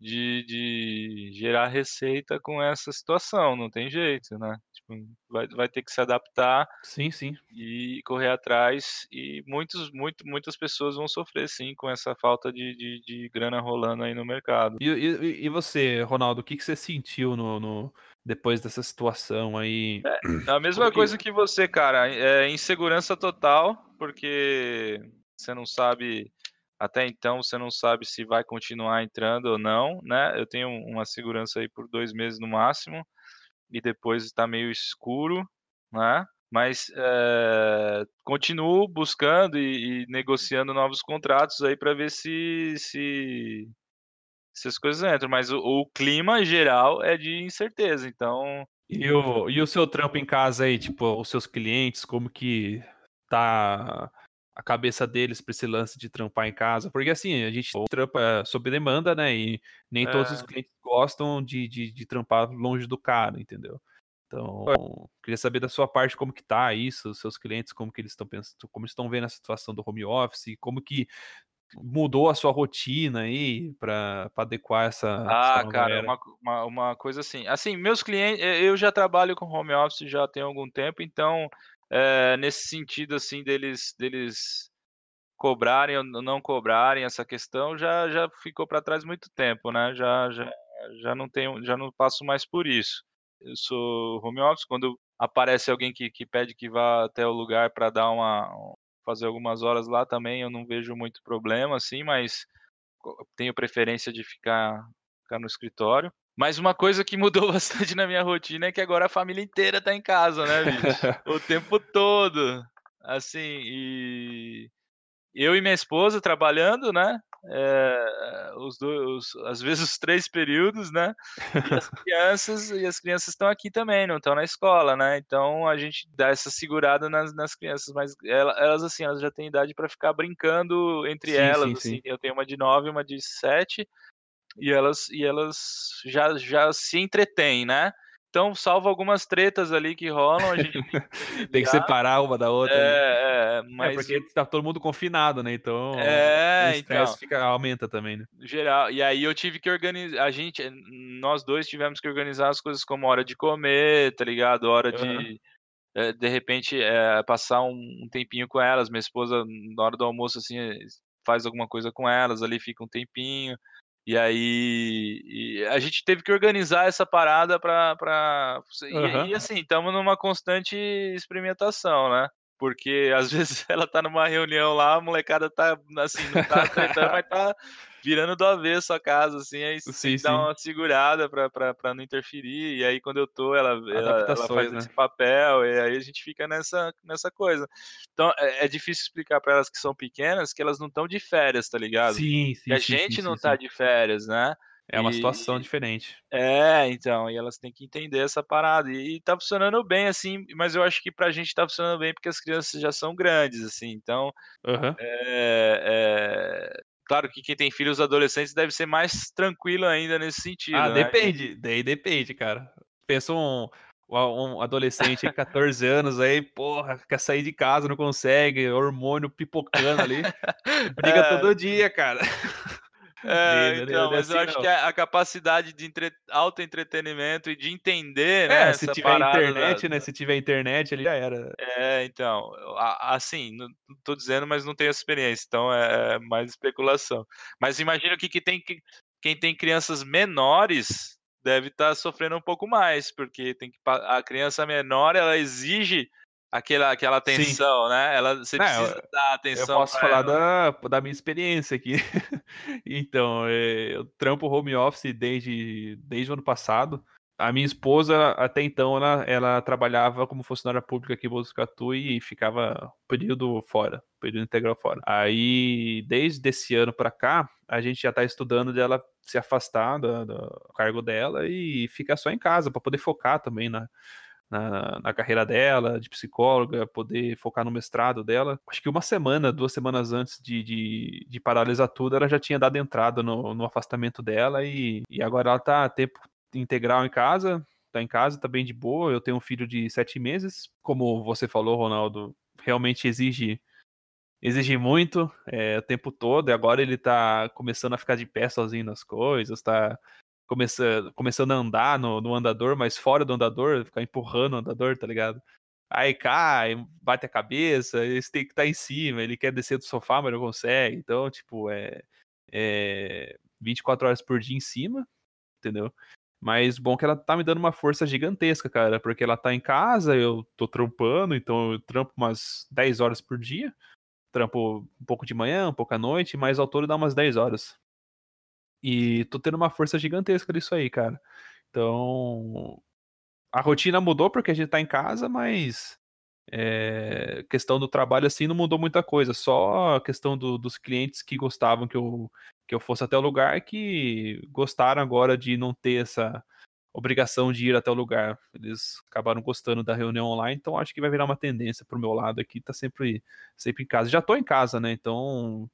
de, de gerar receita com essa situação, não tem jeito, né? Tipo, vai, vai ter que se adaptar sim, sim. e correr atrás e muitos, muito, muitas pessoas vão sofrer sim com essa falta de, de, de grana rolando aí no mercado. E, e, e você, Ronaldo, o que, que você sentiu no, no depois dessa situação aí. É, a mesma coisa que você, cara. É insegurança total, porque você não sabe. Até então você não sabe se vai continuar entrando ou não, né? Eu tenho uma segurança aí por dois meses no máximo, e depois está meio escuro, né? Mas é, continuo buscando e, e, negociando novos contratos aí para ver se, se essas coisas entram, mas o, o, clima geral é de incerteza, então. E o, e o seu trampo em casa aí, tipo, os seus clientes, como que tá a cabeça deles para esse lance de trampar em casa? Porque assim, a gente trampa sob demanda, né? E nem é. todos os clientes gostam de, de, de trampar longe do cara, entendeu? Então, queria saber da sua parte como que tá isso, os seus clientes, como que eles estão pensando, como estão vendo a situação do home office, como que mudou a sua rotina aí para adequar essa. Ah, essa cara, uma, uma, uma, coisa assim. Assim, meus clientes, eh, eu já trabalho com home office já tem algum tempo, então é, nesse sentido assim deles deles cobrarem ou não cobrarem essa questão já já ficou para trás muito tempo, né? Já já já não tenho, já não passo mais por isso. Eu sou home office quando aparece alguém que, que pede que vá até o lugar para dar uma fazer algumas horas lá também, eu não vejo muito problema, assim, mas tenho preferência de ficar, ficar no escritório. Mas uma coisa que mudou bastante na minha rotina é que agora a família inteira tá em casa, né, bicho? o tempo todo. Assim, e eu e minha esposa trabalhando, né? É, os dois, às vezes os três períodos, né? E as crianças e as crianças estão aqui também, não estão na escola, né? Então a gente dá essa segurada nas, nas crianças, mas elas assim, elas já têm idade para ficar brincando entre sim, elas. Sim, assim. Sim. Eu tenho uma de nove, uma de sete, e elas e elas já já se entretêm, né? Então, salvo algumas tretas ali que rolam, a gente tem que separar uma da outra. É, né? é, mas... é, porque tá todo mundo confinado, né? Então, é, o estresse então, fica, aumenta também, né? Geral. E aí eu tive que organizar, a gente, nós dois tivemos que organizar as coisas como hora de comer, tá ligado? Hora uhum. de de repente é, passar um tempinho com elas. Minha esposa na hora do almoço assim faz alguma coisa com elas, ali fica um tempinho. E aí e a gente teve que organizar essa parada para. Pra... Uhum. E, e, assim, estamos numa constante experimentação, né? Porque às vezes ela tá numa reunião lá, a molecada tá assim, não tá tretando, mas tá virando do avesso a casa, assim, aí sim, dá uma segurada pra, pra, pra não interferir, e aí quando eu tô, ela, ela, ela faz né? esse papel, e aí a gente fica nessa, nessa coisa. Então é, é difícil explicar para elas que são pequenas que elas não estão de férias, tá ligado? Sim, sim. Que a sim, gente sim, não sim, tá de férias, né? É uma E- situação diferente. É, então, e elas têm que entender essa parada. E, e tá funcionando bem, assim, mas eu acho que pra gente tá funcionando bem porque as crianças já são grandes, assim. Então, Aham. é, é, claro que quem tem filhos adolescentes deve ser mais tranquilo ainda nesse sentido, Ah, né? depende. Daí depende, cara. Pensa um, um adolescente aí, 14 anos aí, porra, quer sair de casa, não consegue, hormônio pipocando ali. Briga É. todo dia, cara. É, daí- então, mas eu assim, acho que a, capacidade de entre... autoentretenimento e de entender, né, É, essa se tiver internet, da- né? Se tiver internet, ali já era. É, então, assim, não tô dizendo, mas não tenho essa experiência, então é é mais especulação. Mas imagino que, que tem que quem tem crianças menores deve estar sofrendo um pouco mais, porque tem que a criança menor ela exige aquela aquela Sim. atenção, né? Ela você Não, precisa dar Eu atenção. posso pra falar ela. da, da minha experiência aqui. Então, é, eu trampo home office desde, desde o ano passado. A minha esposa, até então, ela, ela trabalhava como funcionária pública aqui em Botucatu e ficava período fora, período integral fora. Aí, desde esse ano pra cá, a gente já tá estudando dela se afastar do, do cargo dela e ficar só em casa, para poder focar também na, na, na carreira dela, de psicóloga, poder focar no mestrado dela. Acho que uma semana, duas semanas antes de, de, de paralisar tudo, ela já tinha dado entrada no, no afastamento dela e, e agora ela tá a tempo integral em casa, tá em casa, tá bem de boa. Eu tenho um filho de sete meses. Como você falou, Ronaldo, realmente exige exige muito é, o tempo todo, e agora ele tá começando a ficar de pé sozinho nas coisas, tá começando, começando a andar no, no andador, mas fora do andador, ficar empurrando o andador, tá ligado? Aí cai, bate a cabeça, ele tem que estar em cima, ele quer descer do sofá, mas não consegue. Então, tipo, é, é 24 horas por dia em cima, entendeu? Mas bom que ela tá me dando uma força gigantesca, cara, porque ela tá em casa, eu tô trampando, então eu trampo umas 10 horas por dia. Trampo um pouco de manhã, um pouco à noite, mas ao todo dá umas 10 horas. E tô tendo uma força gigantesca disso aí, cara. Então, a rotina mudou porque a gente tá em casa, mas é, questão do trabalho assim não mudou muita coisa. Só a questão do- dos clientes que gostavam que eu, que eu fosse até o lugar, que gostaram agora de não ter essa obrigação de ir até o lugar. Eles acabaram gostando da reunião online, então acho que vai virar uma tendência pro meu lado aqui, tá sempre, sempre em casa. Já tô em casa, né? Então,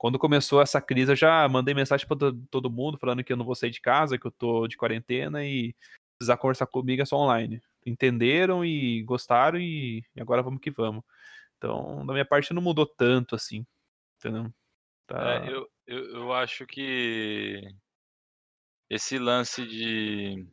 quando começou essa crise, eu já mandei mensagem para todo mundo falando que eu não vou sair de casa, que eu tô de quarentena e precisar conversar comigo é só online. Entenderam e gostaram e, agora vamos que vamos. Então, da minha parte não mudou tanto assim, entendeu? Tá... É, eu, eu, eu acho que esse lance de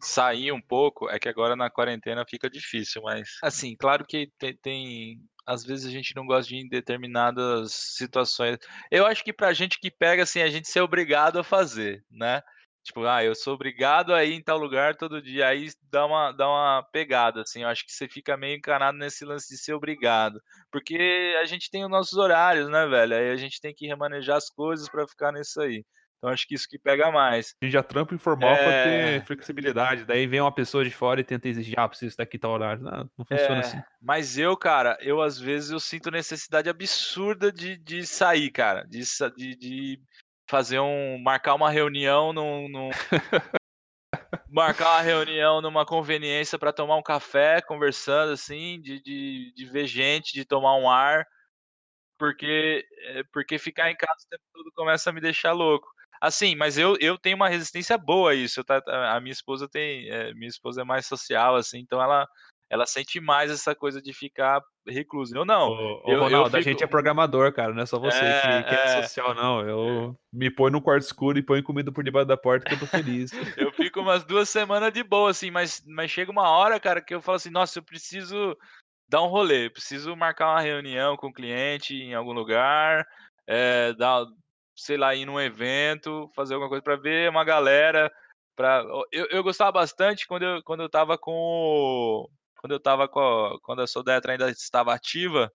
sair um pouco é que agora na quarentena fica difícil, mas assim, claro que tem, tem às vezes a gente não gosta de ir em determinadas situações. Eu acho que pra gente que pega assim, a gente ser obrigado a fazer, né? Tipo, ah, eu sou obrigado a ir em tal lugar todo dia, aí dá uma, dá uma pegada, assim, eu acho que você fica meio encanado nesse lance de ser obrigado, porque a gente tem os nossos horários, né, velho? Aí a gente tem que remanejar as coisas pra ficar nisso aí. Então acho que isso que pega mais. A gente já trampa informal É. pra ter flexibilidade. Daí vem uma pessoa de fora e tenta exigir, ah, preciso estar aqui tal horário. Não, não funciona É, assim. Mas eu, cara, eu às vezes eu sinto necessidade absurda de, de sair, cara, de, de, de fazer um, marcar uma reunião num, num- marcar uma reunião numa conveniência pra tomar um café, conversando assim, de, de, de ver gente, de tomar um ar, porque é, porque ficar em casa o tempo todo começa a me deixar louco. Assim, mas eu, eu tenho uma resistência boa a isso. tá? A a minha esposa tem, é, minha esposa é mais social, assim, então ela ela sente mais essa coisa de ficar recluso. Eu não. Ô, eu- eu Ronaldo, a fico- gente é programador, cara. Não é só você É, que, que é, é. social, não. Eu me põe no quarto escuro e põe comida por debaixo da porta que eu tô feliz. Eu fico umas duas semanas de boa, assim, mas, mas chega uma hora, cara, que eu falo assim, nossa, eu preciso dar um rolê, eu preciso marcar uma reunião com o cliente em algum lugar, é, dar, sei lá, ir num evento, fazer alguma coisa pra ver uma galera. Pra... Eu, eu gostava bastante quando eu, quando eu tava com quando eu tava com quando a Sodetra ainda estava ativa,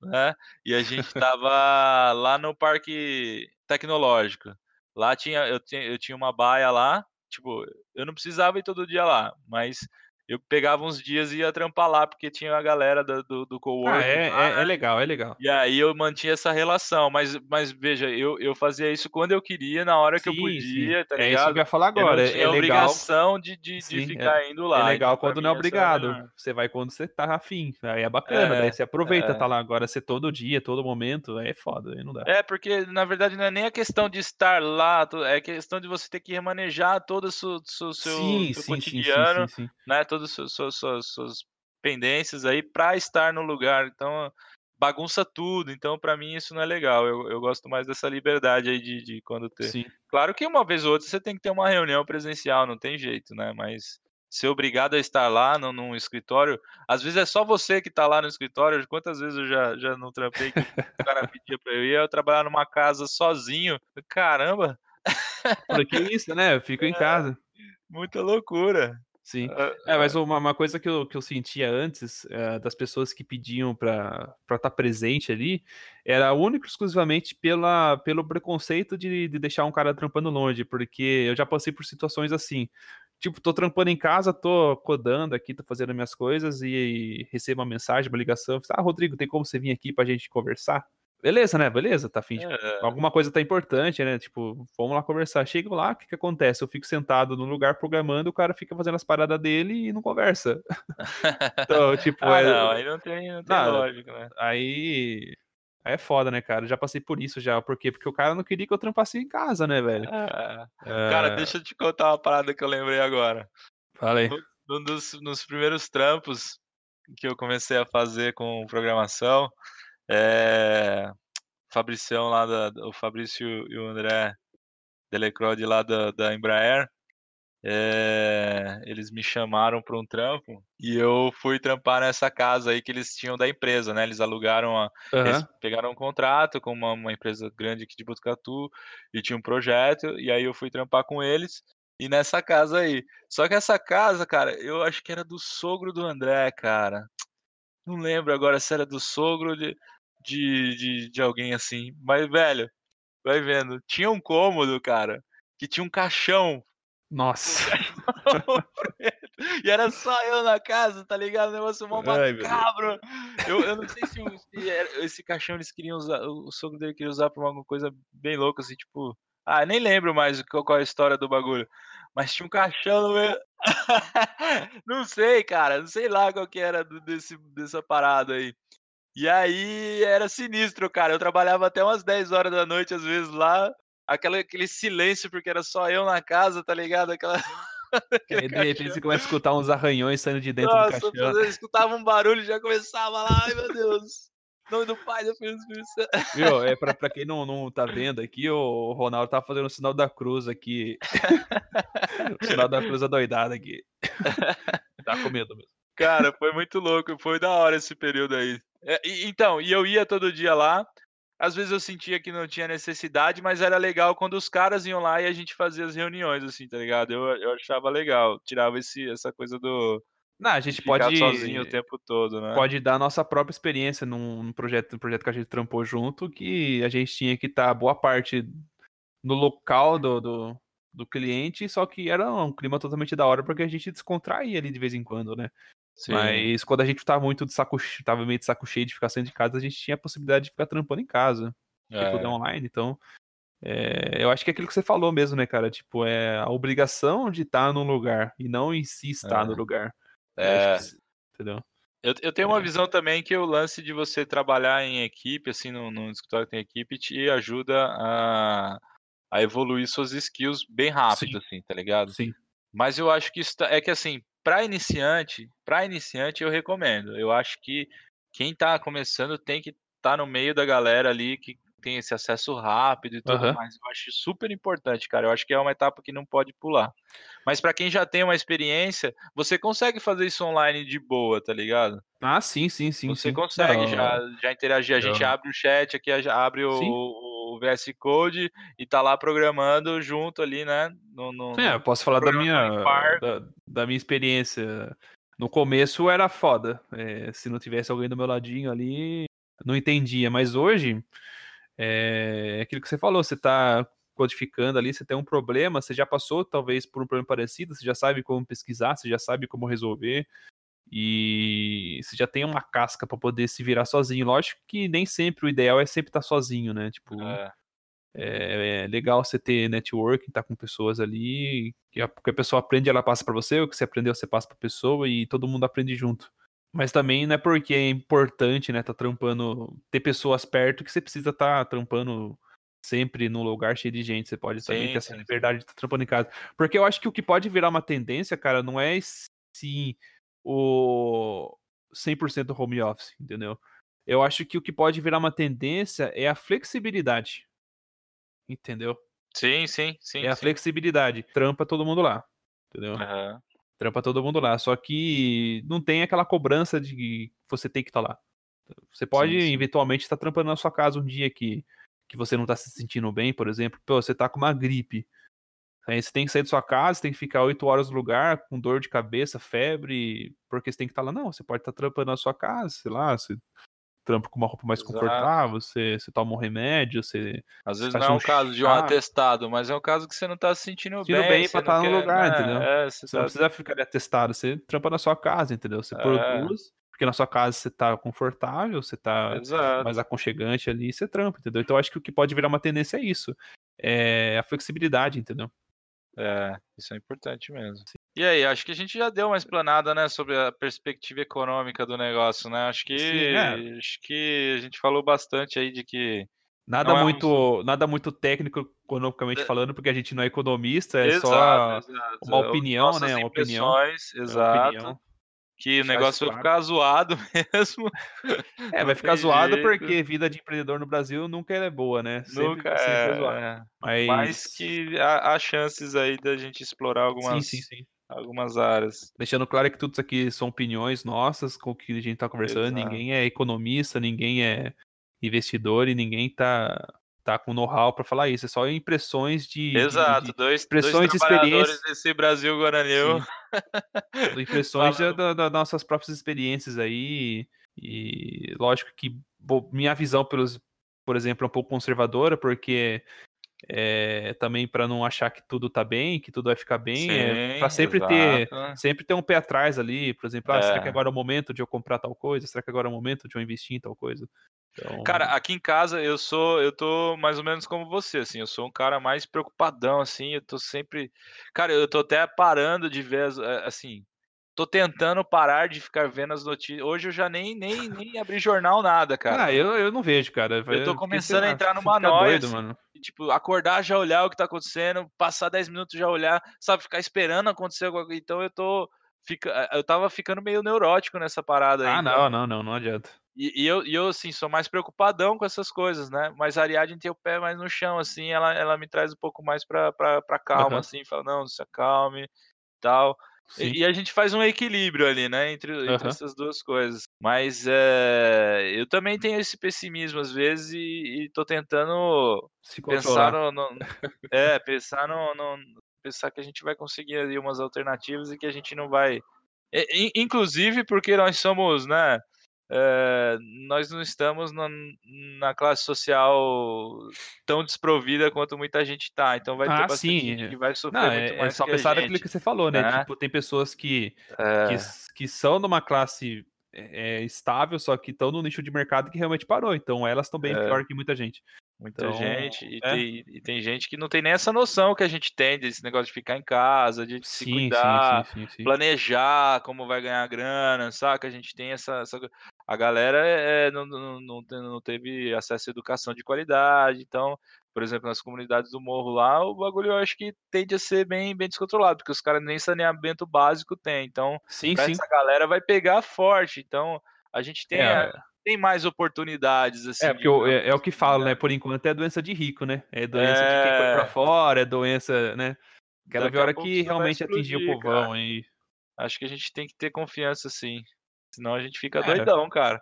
né? E a gente estava lá no parque tecnológico. Lá tinha eu, tinha eu tinha uma baia lá, tipo, eu não precisava ir todo dia lá, mas eu pegava uns dias e ia trampar lá, porque tinha a galera do, do, do coworking. Ah, é, lá, é, é, né? legal, é legal. E aí eu mantinha essa relação, mas, mas veja, eu, eu fazia isso quando eu queria, na hora que eu Sim, podia, sim. tá É isso que eu ligado? ia falar agora. É, é legal. obrigação de, de, de Sim, ficar indo lá. É legal então, quando não é obrigado. Você vai quando você tá afim. Aí é bacana, É, daí você aproveita, é. tá lá. Agora, você todo dia, todo momento, aí é foda, aí não dá. É, porque na verdade não é nem a questão de estar lá, é questão de você ter que remanejar todo o seu, seu, seu- sim, seu sim, sim, sim, cotidiano, sim, sim. Todas as suas, suas, suas pendências aí para estar no lugar. Então bagunça tudo. Então para mim isso não é legal. Eu, eu gosto mais dessa liberdade aí de, de quando ter. Sim. Claro que uma vez ou outra você tem que ter uma reunião presencial, não tem jeito, né? Mas ser obrigado a estar lá no, num escritório, às vezes é só você que tá lá no escritório. Quantas vezes eu já, já não trampei que o cara pedia pra eu ir, eu trabalhar numa casa sozinho. Caramba, Por que isso, né? Eu fico em casa. muita loucura. Sim. Ah, É, mas uma, uma coisa que eu, que eu sentia antes, eh, das pessoas que pediam pra estar presente ali, era único e exclusivamente pela, pelo preconceito de, de deixar um cara trampando longe, porque eu já passei por situações assim. Tipo, tô trampando em casa, tô codando aqui, tô fazendo minhas coisas e recebo uma mensagem, uma ligação. Ah, Rodrigo, tem como você vir aqui pra gente conversar? Beleza, né? Beleza, tá afim de é, alguma coisa tá importante, né? Tipo, vamos lá conversar. Chego lá, o que que acontece? Eu fico sentado no lugar programando, o cara fica fazendo as paradas dele e não conversa. Então, tipo, ah, é- não, aí não tem, não tem Não, lógica, né? aí aí é foda, né, cara? Eu já passei por isso já. Por quê? Porque o cara não queria que eu trampasse em casa, né, velho? Ah, Cara, É, deixa eu te contar uma parada que eu lembrei agora. Fala aí. Um dos nos primeiros trampos que eu comecei a fazer com programação, é, Fabricião lá da, o Fabrício e o André Delecrode lá da, da Embraer, é, eles me chamaram para um trampo e eu fui trampar nessa casa aí que eles tinham da empresa, né? Eles alugaram a, eles Aham. pegaram um contrato com uma, uma empresa grande aqui de Botucatu e tinha um projeto, e aí eu fui trampar com eles e nessa casa aí. Só que essa casa, cara, eu acho que era do sogro do André, cara. Não lembro agora se era do sogro de, de, de, de alguém assim. Mas, velho, vai vendo. Tinha um cômodo, cara, que tinha um caixão. Nossa. e era só eu na casa, tá ligado? O negócio mó meu macabro. Eu, eu não sei se, o- se era- esse caixão eles queriam usar, o sogro dele queria usar pra alguma coisa bem louca, assim, tipo. Ah, nem lembro mais qual, qual é a história do bagulho. Mas tinha um caixão no meio. não sei, cara. Não sei lá qual que era desse, dessa parada aí. E aí era sinistro, cara. Eu trabalhava até umas 10 horas da noite, às vezes, lá. Aquela, aquele silêncio, porque era só eu na casa, tá ligado? Aquela. Aí, de repente você começa a escutar uns arranhões saindo de dentro Nossa, do caixão. eu escutava um barulho e já começava lá, ai meu Deus. Em nome do Pai, do Filho do Espírito Santo. Viu? É pra, pra quem não, não tá vendo aqui, o Ronaldo tá fazendo o sinal da cruz aqui. o sinal da cruz adoidada aqui. tá com medo mesmo. Cara, foi muito louco, foi da hora esse período aí. É, e- então, e eu ia todo dia lá. Às vezes eu sentia que não tinha necessidade, mas era legal quando os caras iam lá e a gente fazia as reuniões, assim, tá ligado? Eu, eu achava legal, tirava esse, essa coisa do Não, a gente pode. sozinho o tempo todo, né? pode dar a nossa própria experiência num, num projeto, num projeto que a gente trampou junto, que a gente tinha que estar boa parte no local do, do, do cliente, só que era um clima totalmente da hora, porque a gente descontraía ali de vez em quando, né? Sim. Mas quando a gente tava muito de saco, tava meio de saco cheio de ficar saindo de casa, a gente tinha a possibilidade de ficar trampando em casa, porque tudo é É. online, então. é, eu acho que é aquilo que você falou mesmo, né, cara? Tipo, é a obrigação de estar num lugar e não em si estar É. no lugar. É. que- entendeu? Eu, eu tenho uma É. visão também que o lance de você trabalhar em equipe, assim, num, num escritório que tem equipe, te ajuda a, a evoluir suas skills bem rápido, assim, tá ligado? Sim. Mas eu acho que isso tá- é que assim, para iniciante, para iniciante eu recomendo. Eu acho que quem tá começando tem que estar no meio da galera ali que tem esse acesso rápido e tudo Aham. mais. Eu acho super importante, cara. Eu acho que é uma etapa que não pode pular. Mas para quem já tem uma experiência, você consegue fazer isso online de boa, tá ligado? Ah, sim, sim, sim. Você sim. consegue Não, já, já interagir. A gente eu- abre o chat aqui, abre o. o VS Code e tá lá programando junto ali, né? No, no, É, eu posso falar da minha, da, da minha experiência. No começo era foda. É, se não tivesse alguém do meu ladinho ali, não entendia. Mas hoje, é, é aquilo que você falou, você tá codificando ali, você tem um problema, você já passou talvez por um problema parecido, você já sabe como pesquisar, você já sabe como resolver e você já tem uma casca para poder se virar sozinho. Lógico que nem sempre o ideal é sempre estar tá sozinho, né? Tipo, é. É, é, legal você ter networking, estar tá com pessoas ali, que a, que a pessoa aprende, ela passa para você, o que você aprendeu, você passa para pessoa e todo mundo aprende junto. Mas também não é porque é importante, né, tá trampando, ter pessoas perto que você precisa estar tá trampando sempre num lugar cheio de gente. Você pode também sim, ter essa liberdade de estar tá trampando em casa. Porque eu acho que o que pode virar uma tendência, cara, não é sim o 100% home office, entendeu? Eu acho que o que pode virar uma tendência é a flexibilidade. Entendeu? Sim, sim, sim. É a sim. flexibilidade. Trampa todo mundo lá. Entendeu? Uhum. Trampa todo mundo lá. Só que não tem aquela cobrança de que você tem que estar tá lá. Você pode, sim, sim. eventualmente, estar tá trampando na sua casa um dia que, que você não está se sentindo bem, por exemplo. Pô, você está com uma gripe. Aí você tem que sair da sua casa, você tem que ficar oito horas no lugar, com dor de cabeça, febre, porque você tem que estar tá lá. Não, você pode estar trampando na sua casa, sei lá, você trampa com uma roupa mais Exato. confortável, você, você toma um remédio, você. Às vezes não é um, um caso de um atestado, mas é um caso que você não tá se sentindo, sentindo bem. bem pra estar tá no lugar, né? entendeu? É, você, você tá... não precisa ficar atestado, você trampa na sua casa, entendeu? Você é. produz, porque na sua casa você tá confortável, você tá Exato. mais aconchegante ali, você trampa, entendeu? Então eu acho que o que pode virar uma tendência é isso. É a flexibilidade, entendeu? É, isso é importante mesmo. E aí, acho que a gente já deu uma explanada, né, sobre a perspectiva econômica do negócio, né? Acho que Sim, é. acho que a gente falou bastante aí de que Nada é muito, um... nada muito técnico economicamente é. falando, porque a gente não é economista, é exato, só exato. uma opinião, né? Uma opinião. Exato. Uma opinião. Que o negócio vai ficar zoado mesmo. É, vai ficar zoado jeito. porque vida de empreendedor no Brasil nunca é boa, né? Sempre, nunca sempre é, é. Mas... Mas que há, há, chances aí da gente explorar algumas, sim, sim, sim. algumas áreas. Deixando claro que tudo isso aqui são opiniões nossas com o que a gente tá conversando. Exato. Ninguém é economista, ninguém é investidor e ninguém tá tá com know-how para falar isso, é só impressões de. Exato, de, de dois, impressões dois de experiência. desse Brasil Guaranil. impressões das da, nossas próprias experiências aí. E lógico que minha visão, pelos, por exemplo, é um pouco conservadora, porque é, também para não achar que tudo tá bem, que tudo vai ficar bem, Sim, é, para sempre exato. ter sempre ter um pé atrás ali, por exemplo, ah, é. será que agora é o momento de eu comprar tal coisa? Será que agora é o momento de eu investir em tal coisa? Então... Cara, aqui em casa eu sou, eu tô mais ou menos como você, assim, eu sou um cara mais preocupadão, assim, eu tô sempre, cara, eu tô até parando de ver, eh, assim, tô tentando parar de ficar vendo as notícias. Hoje eu já nem nem, nem abri jornal nada, cara. Ah, eu, eu não vejo, cara. Eu tô começando a entrar numa noia, doido, assim, mano. Tipo, acordar já olhar o que tá acontecendo, passar 10 minutos já olhar, sabe, ficar esperando acontecer alguma coisa. Então eu tô fica, eh, eu tava ficando meio neurótico nessa parada aí. Ah, não, então... não, não, não adianta. E, e, eu, e eu, assim, sou mais preocupadão com essas coisas, né? Mas a Ariadne tem o pé mais no chão, assim, ela, ela me traz um pouco mais pra, pra, pra calma, uhum. assim, fala, não, se acalme tal. E, e, a gente faz um equilíbrio ali, né, entre, uhum. entre essas duas coisas. Mas é, eu também tenho esse pessimismo às vezes e, e tô tentando Se pensar no, no, É, pensar no, no, Pensar que a gente vai conseguir ali umas alternativas e que a gente não vai. Inclusive porque nós somos, né? É, nós não estamos na, na, classe social tão desprovida quanto muita gente está. Então vai ter ah, bastante sim. gente que vai sofrer não, muito é, mais. É só pensar naquilo que você falou, né? né? Tipo, tem pessoas que, é. que, que, são numa classe é, estável, só que estão no nicho de mercado que realmente parou. Então elas estão bem pior que muita gente. Muita então, gente. E, é. tem, e, tem, gente que não tem nem essa noção que a gente tem desse negócio de ficar em casa, de sim, se cuidar, sim, sim, planejar como vai ganhar grana? Que a gente tem essa. essa... A galera é, não, não, não, não teve acesso à educação de qualidade. Então, por exemplo, nas comunidades do morro lá, o bagulho eu acho que tende a ser bem, bem descontrolado, porque os caras nem saneamento básico têm. Então, sim, sim. essa galera vai pegar forte. Então, a gente tem. É. A tem mais oportunidades, assim. É, porque é, é, o que falo, né? Por enquanto é doença de rico, né? É doença é... de quem foi pra é. fora, é doença, né? Quero ver a hora que realmente atingir o povão aí. Acho que a gente tem que ter confiança, sim. Senão a gente fica é. doidão, cara.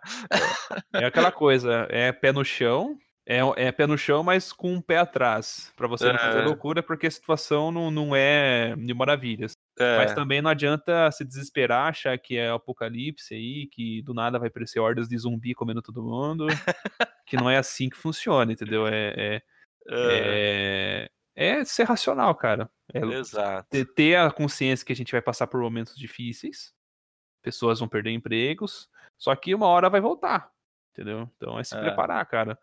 É aquela coisa, é pé no chão, é, é pé no chão, mas com um pé atrás. para você não fazer é. loucura, porque a situação não, não é de maravilhas. É. Mas também não adianta se desesperar, achar que é apocalipse aí, que do nada vai aparecer hordas de zumbi comendo todo mundo. que não é assim que funciona, entendeu? É, é, é, é ser racional, cara. É Exato. Ter a consciência que a gente vai passar por momentos difíceis, pessoas vão perder empregos, só que uma hora vai voltar, entendeu? Então é se é. preparar, cara.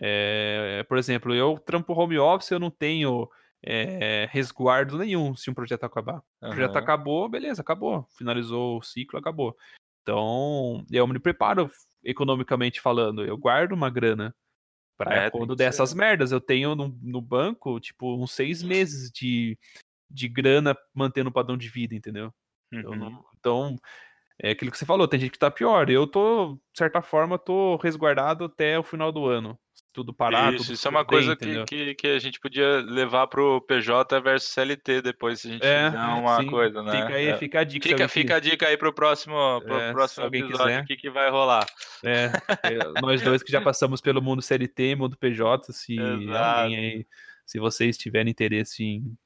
É, por exemplo, eu trampo home office, eu não tenho é, resguardo nenhum se um projeto acabar. Uhum. O projeto acabou, beleza, acabou. Finalizou o ciclo, acabou. Então, eu me preparo economicamente falando. Eu guardo uma grana para é, quando dessas merdas. Eu tenho no, no, banco, tipo, uns seis meses de, de grana mantendo o padrão de vida, entendeu? Uhum. Não, então, é aquilo que você falou, tem gente que tá pior. Eu tô, de certa forma, tô resguardado até o final do ano tudo parado. Isso, isso é uma coisa que, que, que, a gente podia levar pro PJ versus CLT depois, se a gente é, fizer uma sim. coisa, né? Fica aí, é. fica a dica. Fica, fica a dica aí pro próximo, pro é, próximo episódio, o que, que vai rolar. É, é, nós dois que já passamos pelo mundo CLT, mundo PJ, se alguém aí, se vocês tiverem interesse em,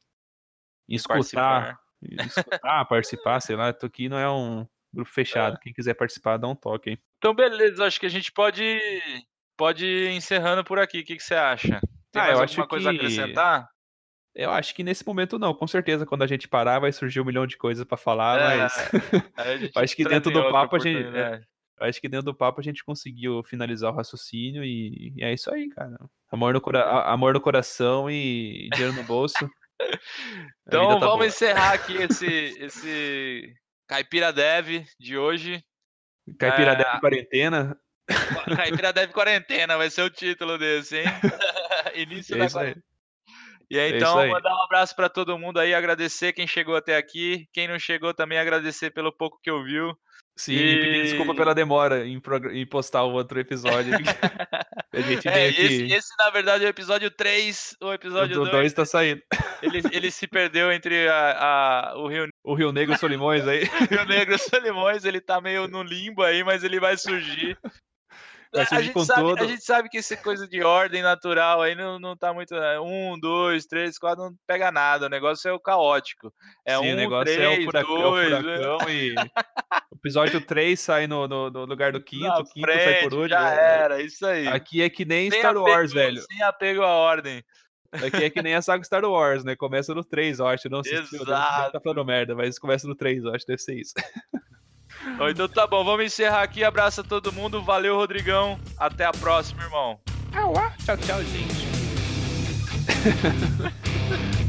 em escutar, escutar, participar, sei lá, tô aqui não é um grupo fechado. É. Quem quiser participar, dá um toque aí. Então, beleza, acho que a gente pode pode ir encerrando por aqui. O que, que você acha? Tem ah, mais eu alguma coisa que... a acrescentar? Eu acho que nesse momento não, com certeza. Quando a gente parar, vai surgir um milhão de coisas para falar, é, mas acho que dentro do papo a gente. É, acho que dentro do papo a gente conseguiu finalizar o raciocínio e, e é isso aí, cara. Amor no, cora... amor no coração e dinheiro no bolso. então tá vamos boa. encerrar aqui esse, esse Caipira Dev de hoje. Caipira é... Dev quarentena. Caipira deve quarentena, vai ser o título desse, hein? Início é da quarentena. E aí, é então, mandar um abraço para todo mundo aí, agradecer quem chegou até aqui. Quem não chegou também, agradecer pelo pouco que ouviu. Sim, e... pedir desculpa pela demora em, em postar o outro episódio. a gente é, esse, esse, na verdade, é o episódio 3. O episódio 2. O 2 tá saindo. Ele, ele se perdeu entre a, a, o Rio o Rio Negro Solimões aí. Rio Negro Solimões, ele tá meio no limbo aí, mas ele vai surgir. Vai a, gente sabe, todo. a gente sabe que essa coisa de ordem natural aí não, não tá muito. Né? Um, dois, três, quatro, não pega nada. O negócio é o caótico. É Sim, um, o negócio três, é o furacão, dois, é o furacão e. O episódio 3 sai no, no, no lugar do quinto, o quinto frente, sai por último. Já era, isso aí. Aqui é que nem sem Star Wars, apego, velho. Sem apego à ordem. Aqui é que nem a saga Star Wars, né? Começa no 3, eu acho. Não sei se tá falando merda, mas começa no 3, eu acho, deve ser isso. então tá bom, vamos encerrar aqui. Abraço a todo mundo. Valeu, Rodrigão. Até a próxima, irmão. Tchau, tchau, gente.